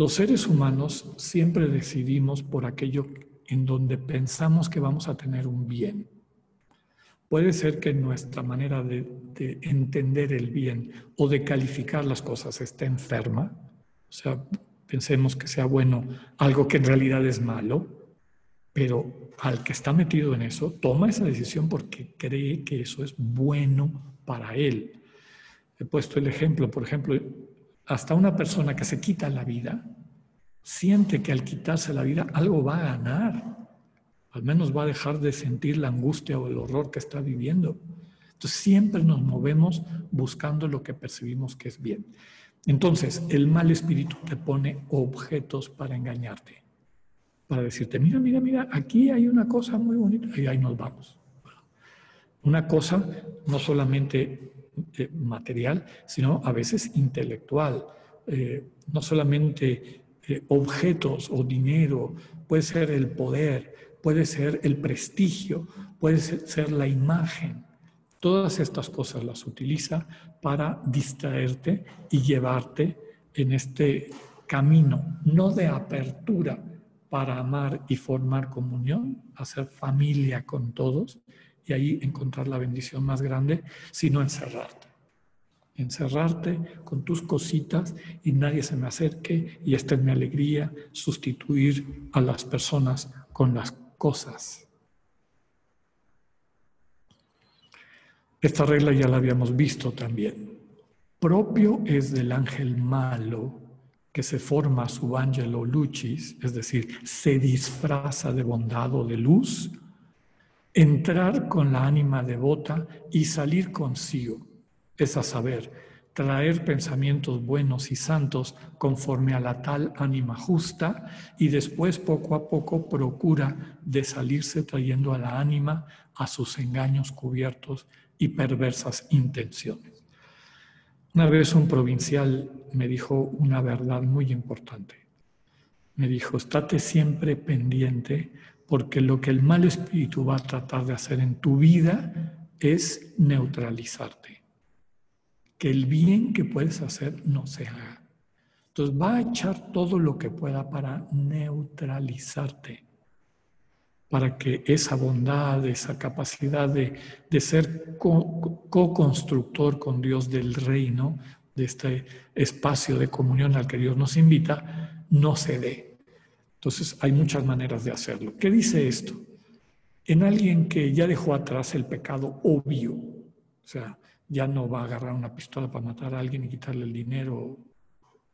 Los seres humanos siempre decidimos por aquello en donde pensamos que vamos a tener un bien. Puede ser que nuestra manera de, entender el bien o de calificar las cosas esté enferma, o sea, pensemos que sea bueno algo que en realidad es malo, pero al que está metido en eso toma esa decisión porque cree que eso es bueno para él. He puesto el ejemplo, por ejemplo, hasta una persona que se quita la vida siente que al quitarse la vida algo va a ganar. Al menos va a dejar de sentir la angustia o el horror que está viviendo. Entonces siempre nos movemos buscando lo que percibimos que es bien. Entonces el mal espíritu te pone objetos para engañarte, para decirte, mira, mira, mira, aquí hay una cosa muy bonita y ahí nos vamos. Una cosa no solamente eh, material, sino a veces intelectual, eh, no solamente eh, objetos o dinero, puede ser el poder, puede ser el prestigio, puede ser la imagen. Todas estas cosas las utiliza para distraerte y llevarte en este camino, no de apertura para amar y formar comunión, hacer familia con todos, y ahí encontrar la bendición más grande, sino encerrarte. Encerrarte con tus cositas y nadie se me acerque y esta es mi alegría, sustituir a las personas con las cosas. Esta regla ya la habíamos visto también. Propio es del ángel malo que se forma su angelo lucis, es decir, se disfraza de bondad o de luz, entrar con la ánima devota y salir consigo, es a saber, traer pensamientos buenos y santos conforme a la tal ánima justa y después poco a poco procura de salirse trayendo a la ánima a sus engaños cubiertos y perversas intenciones. Una vez un provincial me dijo una verdad muy importante. Me dijo, estate siempre pendiente porque lo que el mal espíritu va a tratar de hacer en tu vida es neutralizarte. Que el bien que puedes hacer no se haga. Entonces va a echar todo lo que pueda para neutralizarte, para que esa bondad, esa capacidad de, ser co-constructor con Dios del reino, de este espacio de comunión al que Dios nos invita, no se dé. Entonces hay muchas maneras de hacerlo. ¿Qué dice esto? En alguien que ya dejó atrás el pecado obvio, o sea, ya no va a agarrar una pistola para matar a alguien y quitarle el dinero,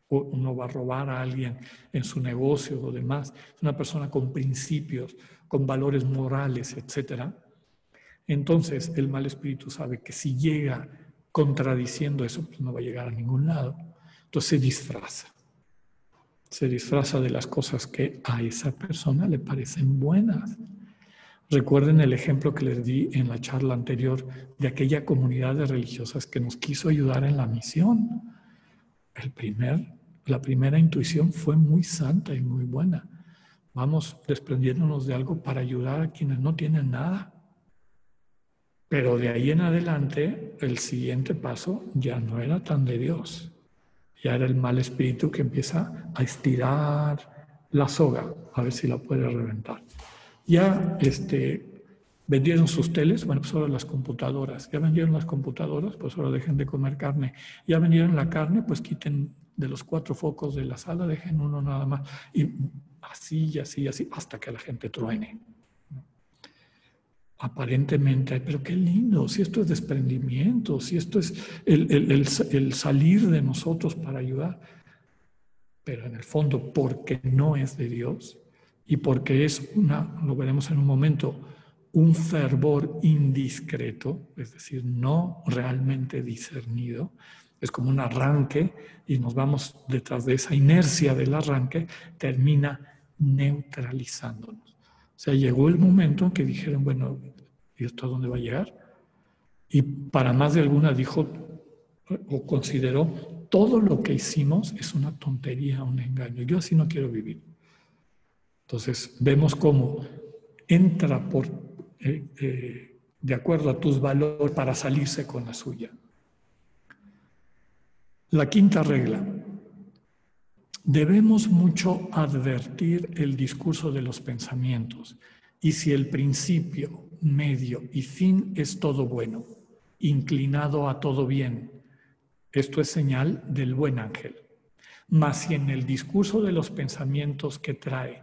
o no va a robar a alguien en su negocio o demás. Es una persona con principios, con valores morales, etc. Entonces el mal espíritu sabe que si llega contradiciendo eso, pues no va a llegar a ningún lado. Entonces se disfraza se disfraza de las cosas que a esa persona le parecen buenas. Recuerden el ejemplo que les di en la charla anterior de aquella comunidad de religiosas que nos quiso ayudar en la misión. El primer, la primera intuición fue muy santa y muy buena. Vamos desprendiéndonos de algo para ayudar a quienes no tienen nada. Pero de ahí en adelante, el siguiente paso ya no era tan de Dios. Ya era el mal espíritu que empieza a estirar la soga, a ver si la puede reventar. Ya este, vendieron sus teles, bueno, pues ahora las computadoras. Ya vendieron las computadoras, pues ahora dejen de comer carne. Ya vendieron la carne, pues quiten de los cuatro focos de la sala, dejen uno nada más. Y así, y así, y así, hasta que la gente truene aparentemente, pero qué lindo, si esto es desprendimiento, si esto es el, salir de nosotros para ayudar, pero en el fondo porque no es de Dios y porque es una, lo veremos en un momento, un fervor indiscreto, es decir, no realmente discernido, es como un arranque y nos vamos detrás de esa inercia del arranque, termina neutralizándonos. O sea, llegó el momento en que dijeron, bueno, ¿y esto a dónde va a llegar? Y para más de alguna dijo o consideró, todo lo que hicimos es una tontería, un engaño. Yo así no quiero vivir. Entonces vemos cómo entra por, eh, eh, de acuerdo a tus valores para salirse con la suya. La quinta regla. Debemos mucho advertir el discurso de los pensamientos y si el principio, medio y fin es todo bueno, inclinado a todo bien, esto es señal del buen ángel. Mas si en el discurso de los pensamientos que trae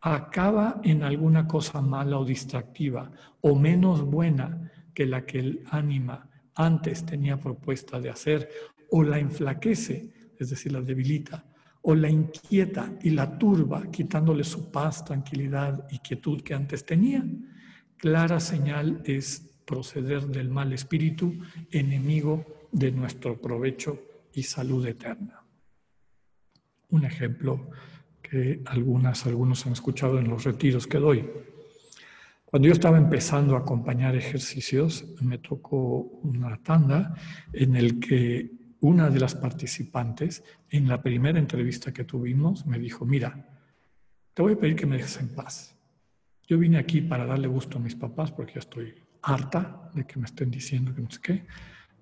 acaba en alguna cosa mala o distractiva o menos buena que la que el ánima antes tenía propuesta de hacer, o la enflaquece, es decir, la debilita, o la inquieta y la turba, quitándole su paz, tranquilidad y quietud que antes tenía, clara señal es proceder del mal espíritu, enemigo de nuestro provecho y salud eterna. Un ejemplo que algunas, algunos han escuchado en los retiros que doy. Cuando yo estaba empezando a acompañar ejercicios, me tocó una tanda en el que una de las participantes, en la primera entrevista que tuvimos, me dijo, mira, te voy a pedir que me dejes en paz. Yo vine aquí para darle gusto a mis papás porque ya estoy harta de que me estén diciendo que no sé qué.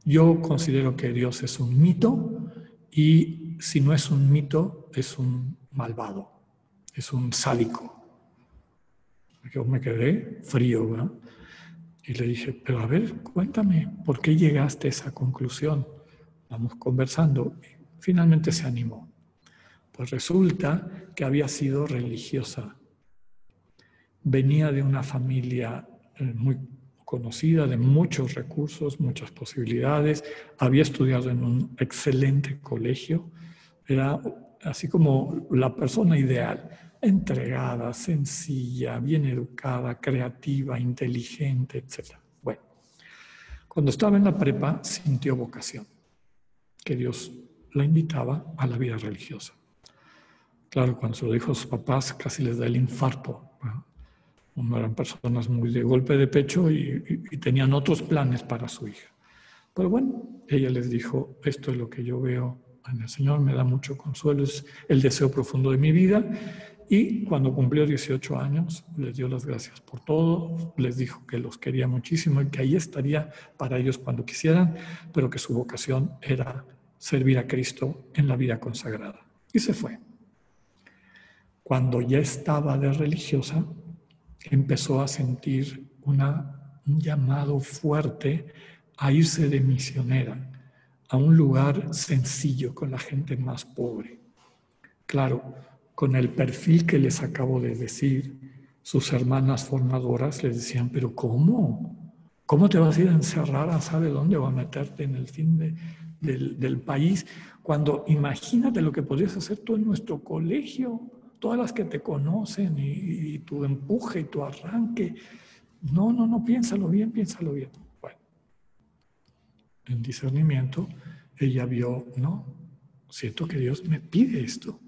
Yo considero que Dios es un mito y si no es un mito, es un malvado, es un sádico. Yo me quedé frío, ¿verdad? Y le dije, pero a ver, cuéntame, ¿por qué llegaste a esa conclusión? Vamos conversando. finalmente se animó. Pues resulta que había sido religiosa. Venía de una familia eh, muy conocida, de muchos recursos, muchas posibilidades. Había estudiado en un excelente colegio. Era así como la persona ideal, entregada, sencilla, bien educada, creativa, inteligente, etc. Bueno, cuando estaba en la prepa sintió vocación, que Dios la invitaba a la vida religiosa. Claro, cuando se lo dijo a sus papás casi les da el infarto. ¿no? eran personas muy de golpe de pecho y, y tenían otros planes para su hija. Pero bueno, ella les dijo, esto es lo que yo veo en el Señor, me da mucho consuelo, es el deseo profundo de mi vida. Y cuando cumplió 18 años, les dio las gracias por todo, les dijo que los quería muchísimo y que ahí estaría para ellos cuando quisieran, pero que su vocación era servir a Cristo en la vida consagrada. Y se fue. Cuando ya estaba de religiosa, empezó a sentir una, un llamado fuerte a irse de misionera a un lugar sencillo con la gente más pobre. Claro, con el perfil que les acabo de decir, sus hermanas formadoras les decían, pero ¿cómo? ¿Cómo te vas a ir a encerrar a sabe dónde o a meterte en el fin del, país? Cuando imagínate lo que podrías hacer tú en nuestro colegio, todas las que te conocen y, y tu empuje y tu arranque. No, no, no, piénsalo bien, piénsalo bien en discernimiento, ella vio, no, siento que Dios me pide esto.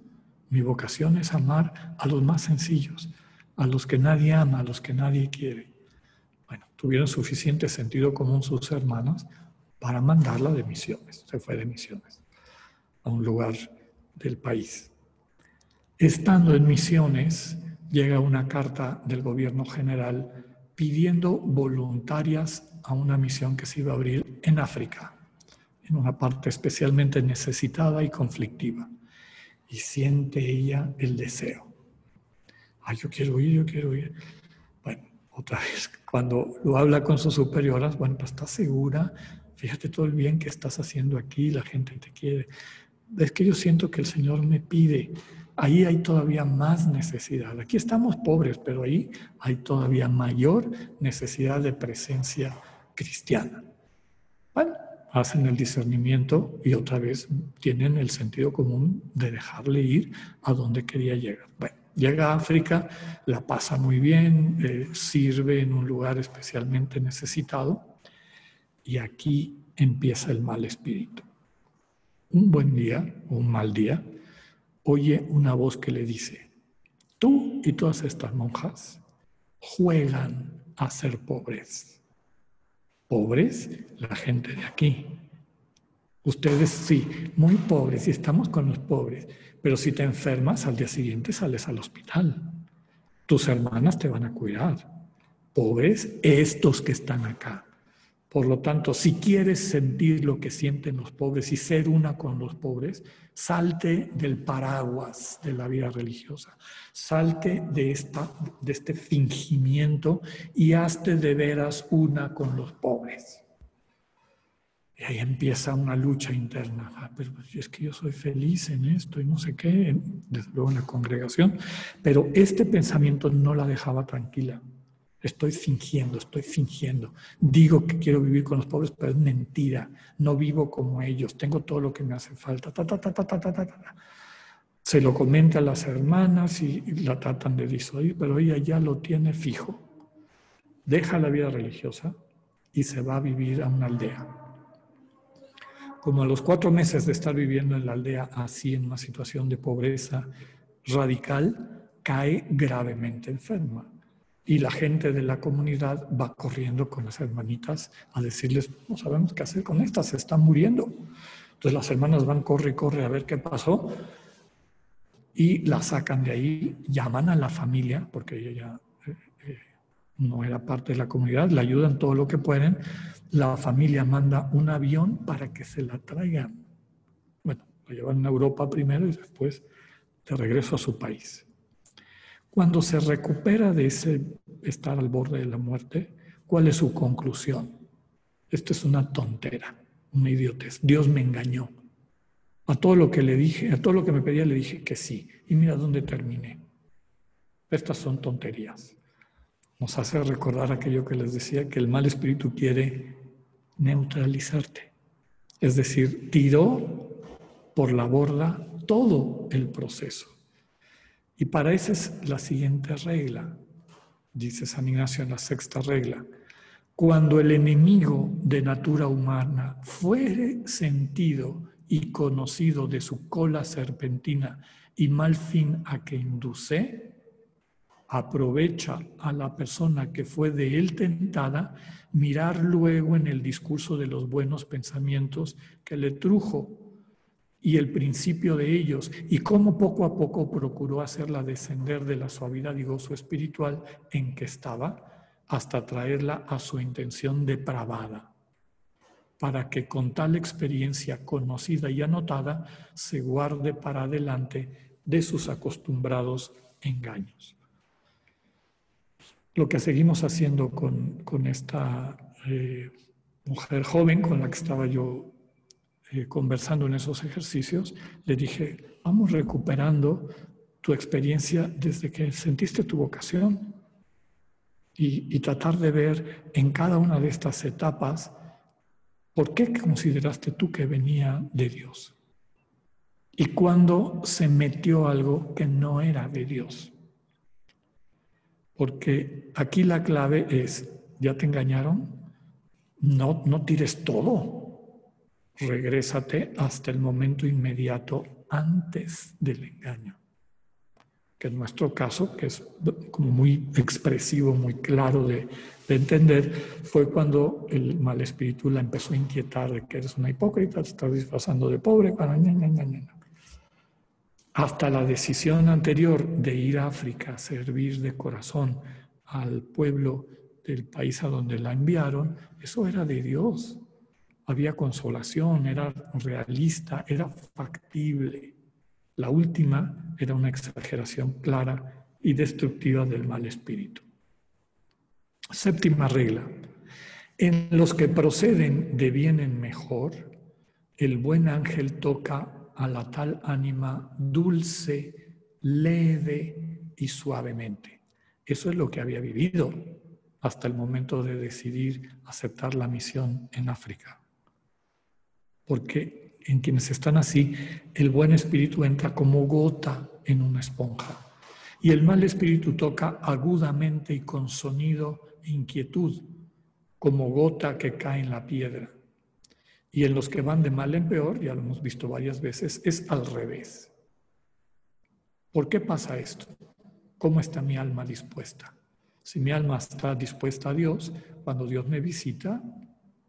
Mi vocación es amar a los más sencillos, a los que nadie ama, a los que nadie quiere. Bueno, tuvieron suficiente sentido común sus hermanas para mandarla de misiones. Se fue de misiones a un lugar del país. Estando en misiones, llega una carta del gobierno general pidiendo voluntarias a una misión que se iba a abrir en África, en una parte especialmente necesitada y conflictiva. Y siente ella el deseo. Ay, yo quiero ir, yo quiero ir. Bueno, otra vez, cuando lo habla con sus superioras, bueno, estás segura, fíjate todo el bien que estás haciendo aquí, la gente te quiere. Es que yo siento que el Señor me pide ahí hay todavía más necesidad. Aquí estamos pobres, pero ahí hay todavía mayor necesidad de presencia cristiana. Bueno, hacen el discernimiento y otra vez tienen el sentido común de dejarle ir a donde quería llegar. Bueno, llega a África, la pasa muy bien, eh, sirve en un lugar especialmente necesitado y aquí empieza el mal espíritu. Un buen día o un mal día, oye una voz que le dice, tú y todas estas monjas juegan a ser pobres. Pobres, la gente de aquí. Ustedes sí, muy pobres y estamos con los pobres, pero si te enfermas al día siguiente sales al hospital. Tus hermanas te van a cuidar. Pobres, estos que están acá. Por lo tanto, si quieres sentir lo que sienten los pobres y ser una con los pobres, salte del paraguas de la vida religiosa, salte de, esta, de este fingimiento y hazte de veras una con los pobres. Y ahí empieza una lucha interna. Ah, es que yo soy feliz en esto y no sé qué, desde luego en la congregación, pero este pensamiento no la dejaba tranquila. Estoy fingiendo, estoy fingiendo. Digo que quiero vivir con los pobres, pero es mentira. No vivo como ellos. Tengo todo lo que me hace falta. Se lo comenta a las hermanas y la tratan de disuadir, pero ella ya lo tiene fijo. Deja la vida religiosa y se va a vivir a una aldea. Como a los cuatro meses de estar viviendo en la aldea así, en una situación de pobreza radical, cae gravemente enferma y la gente de la comunidad va corriendo con las hermanitas a decirles, no sabemos qué hacer con esta, se están muriendo. Entonces las hermanas van, corre y corre a ver qué pasó y la sacan de ahí, llaman a la familia, porque ella ya eh, eh, no era parte de la comunidad, la ayudan todo lo que pueden. La familia manda un avión para que se la traigan. Bueno, la llevan a Europa primero y después de regreso a su país. Cuando se recupera de ese estar al borde de la muerte, ¿cuál es su conclusión? Esto es una tontera, una idiotez. Dios me engañó. A todo lo que le dije, a todo lo que me pedía le dije que sí. Y mira dónde terminé. Estas son tonterías. Nos hace recordar aquello que les decía, que el mal espíritu quiere neutralizarte. Es decir, tiró por la borda todo el proceso. Y para eso es la siguiente regla, dice San Ignacio en la sexta regla. Cuando el enemigo de natura humana fuere sentido y conocido de su cola serpentina y mal fin a que induce, aprovecha a la persona que fue de él tentada mirar luego en el discurso de los buenos pensamientos que le trujo y el principio de ellos y cómo poco a poco procuró hacerla descender de la suavidad y gozo espiritual en que estaba hasta traerla a su intención depravada, para que con tal experiencia conocida y anotada se guarde para adelante de sus acostumbrados engaños. Lo que seguimos haciendo con, esta eh, mujer joven con la que estaba yo eh, conversando en esos ejercicios, le dije, vamos recuperando tu experiencia desde que sentiste tu vocación y, tratar de ver en cada una de estas etapas por qué consideraste tú que venía de Dios y cuándo se metió algo que no era de Dios. Porque aquí la clave es, ¿ya te engañaron? No, no tires todo regrésate hasta el momento inmediato antes del engaño. Que en nuestro caso, que es como muy expresivo, muy claro de, entender, fue cuando el mal espíritu la empezó a inquietar de que eres una hipócrita, te estás disfrazando de pobre, para hasta la decisión anterior de ir a África a servir de corazón al pueblo del país a donde la enviaron, eso era de Dios había consolación, era realista, era factible. La última era una exageración clara y destructiva del mal espíritu. Séptima regla. En los que proceden de bien en mejor, el buen ángel toca a la tal ánima dulce, leve y suavemente. Eso es lo que había vivido hasta el momento de decidir aceptar la misión en África porque en quienes están así, el buen espíritu entra como gota en una esponja y el mal espíritu toca agudamente y con sonido e inquietud, como gota que cae en la piedra. Y en los que van de mal en peor, ya lo hemos visto varias veces, es al revés. ¿Por qué pasa esto? ¿Cómo está mi alma dispuesta? Si mi alma está dispuesta a Dios, cuando Dios me visita,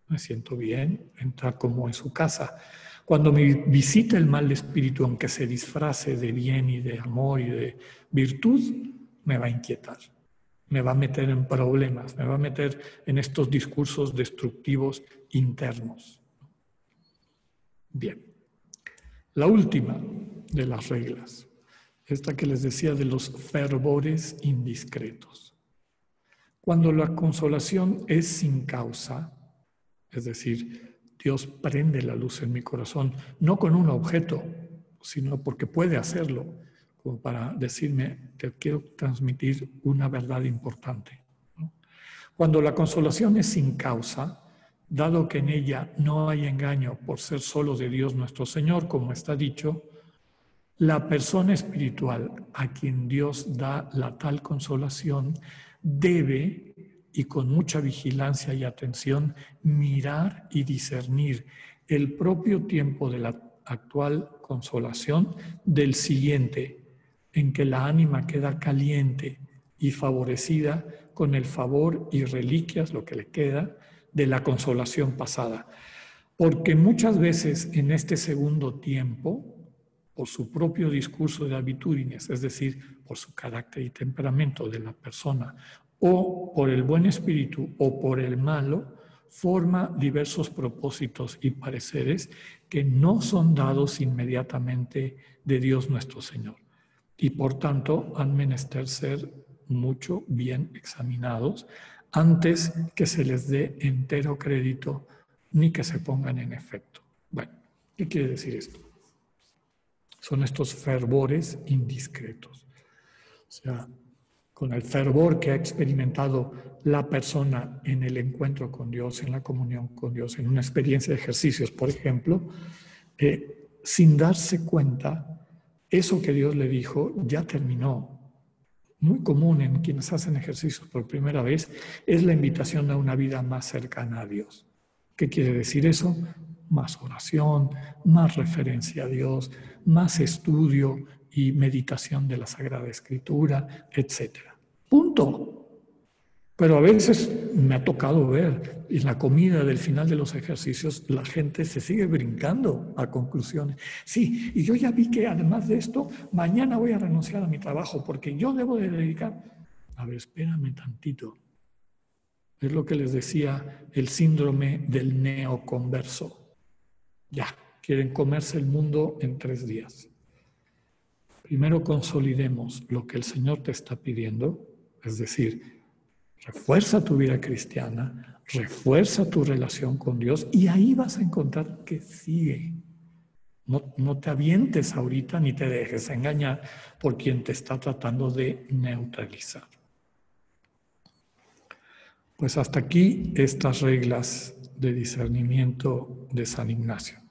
me siento bien, entrar como en su casa. Cuando me visita el mal espíritu, aunque se disfrace de bien y de amor y de virtud, me va a inquietar, me va a meter en problemas, me va a meter en estos discursos destructivos internos. Bien, la última de las reglas, esta que les decía de los fervores indiscretos. Cuando la consolación es sin causa, es decir, Dios prende la luz en mi corazón, no con un objeto, sino porque puede hacerlo, como para decirme, te quiero transmitir una verdad importante. Cuando la consolación es sin causa, dado que en ella no hay engaño por ser solo de Dios nuestro Señor, como está dicho, la persona espiritual a quien Dios da la tal consolación debe, y con mucha vigilancia y atención, mirar y discernir el propio tiempo de la actual consolación del siguiente, en que la ánima queda caliente y favorecida con el favor y reliquias, lo que le queda, de la consolación pasada. Porque muchas veces en este segundo tiempo, por su propio discurso de habitudines, es decir, por su carácter y temperamento de la persona, o por el buen espíritu o por el malo, forma diversos propósitos y pareceres que no son dados inmediatamente de Dios nuestro Señor. Y por tanto han menester ser mucho bien examinados antes que se les dé entero crédito ni que se pongan en efecto. Bueno, ¿qué quiere decir esto? Son estos fervores indiscretos. O sea, con el fervor que ha experimentado la persona en el encuentro con Dios, en la comunión con Dios, en una experiencia de ejercicios, por ejemplo, eh, sin darse cuenta, eso que Dios le dijo ya terminó, muy común en quienes hacen ejercicios por primera vez es la invitación a una vida más cercana a Dios. ¿Qué quiere decir eso? Más oración, más referencia a Dios, más estudio y meditación de la Sagrada Escritura, etc. Punto. Pero a veces me ha tocado ver en la comida del final de los ejercicios, la gente se sigue brincando a conclusiones. Sí, y yo ya vi que además de esto, mañana voy a renunciar a mi trabajo porque yo debo de dedicar... A ver, espérame tantito. Es lo que les decía el síndrome del neoconverso. Ya, quieren comerse el mundo en tres días. Primero consolidemos lo que el Señor te está pidiendo, es decir, Refuerza tu vida cristiana, refuerza tu relación con Dios y ahí vas a encontrar que sigue. No, no, te avientes ahorita ni te dejes engañar por quien te está tratando de neutralizar. Pues hasta aquí estas reglas de discernimiento de San Ignacio.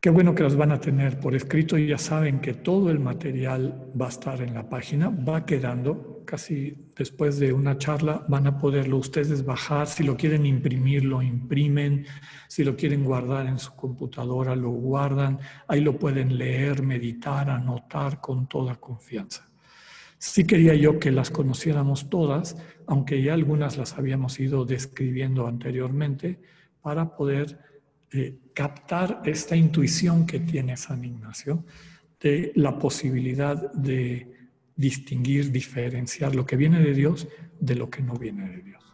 Qué bueno que las van a tener por escrito y ya saben que todo el material va a estar en la página, va quedando casi después de una charla van a poderlo ustedes bajar. Si lo quieren imprimir, lo imprimen. Si lo quieren guardar en su computadora, lo guardan. Ahí lo pueden leer, meditar, anotar con toda confianza. Sí quería yo que las conociéramos todas, aunque ya algunas las habíamos ido describiendo anteriormente, para poder eh, captar esta intuición que tiene San Ignacio de la posibilidad de distinguir, diferenciar lo que viene de Dios de lo que no viene de Dios.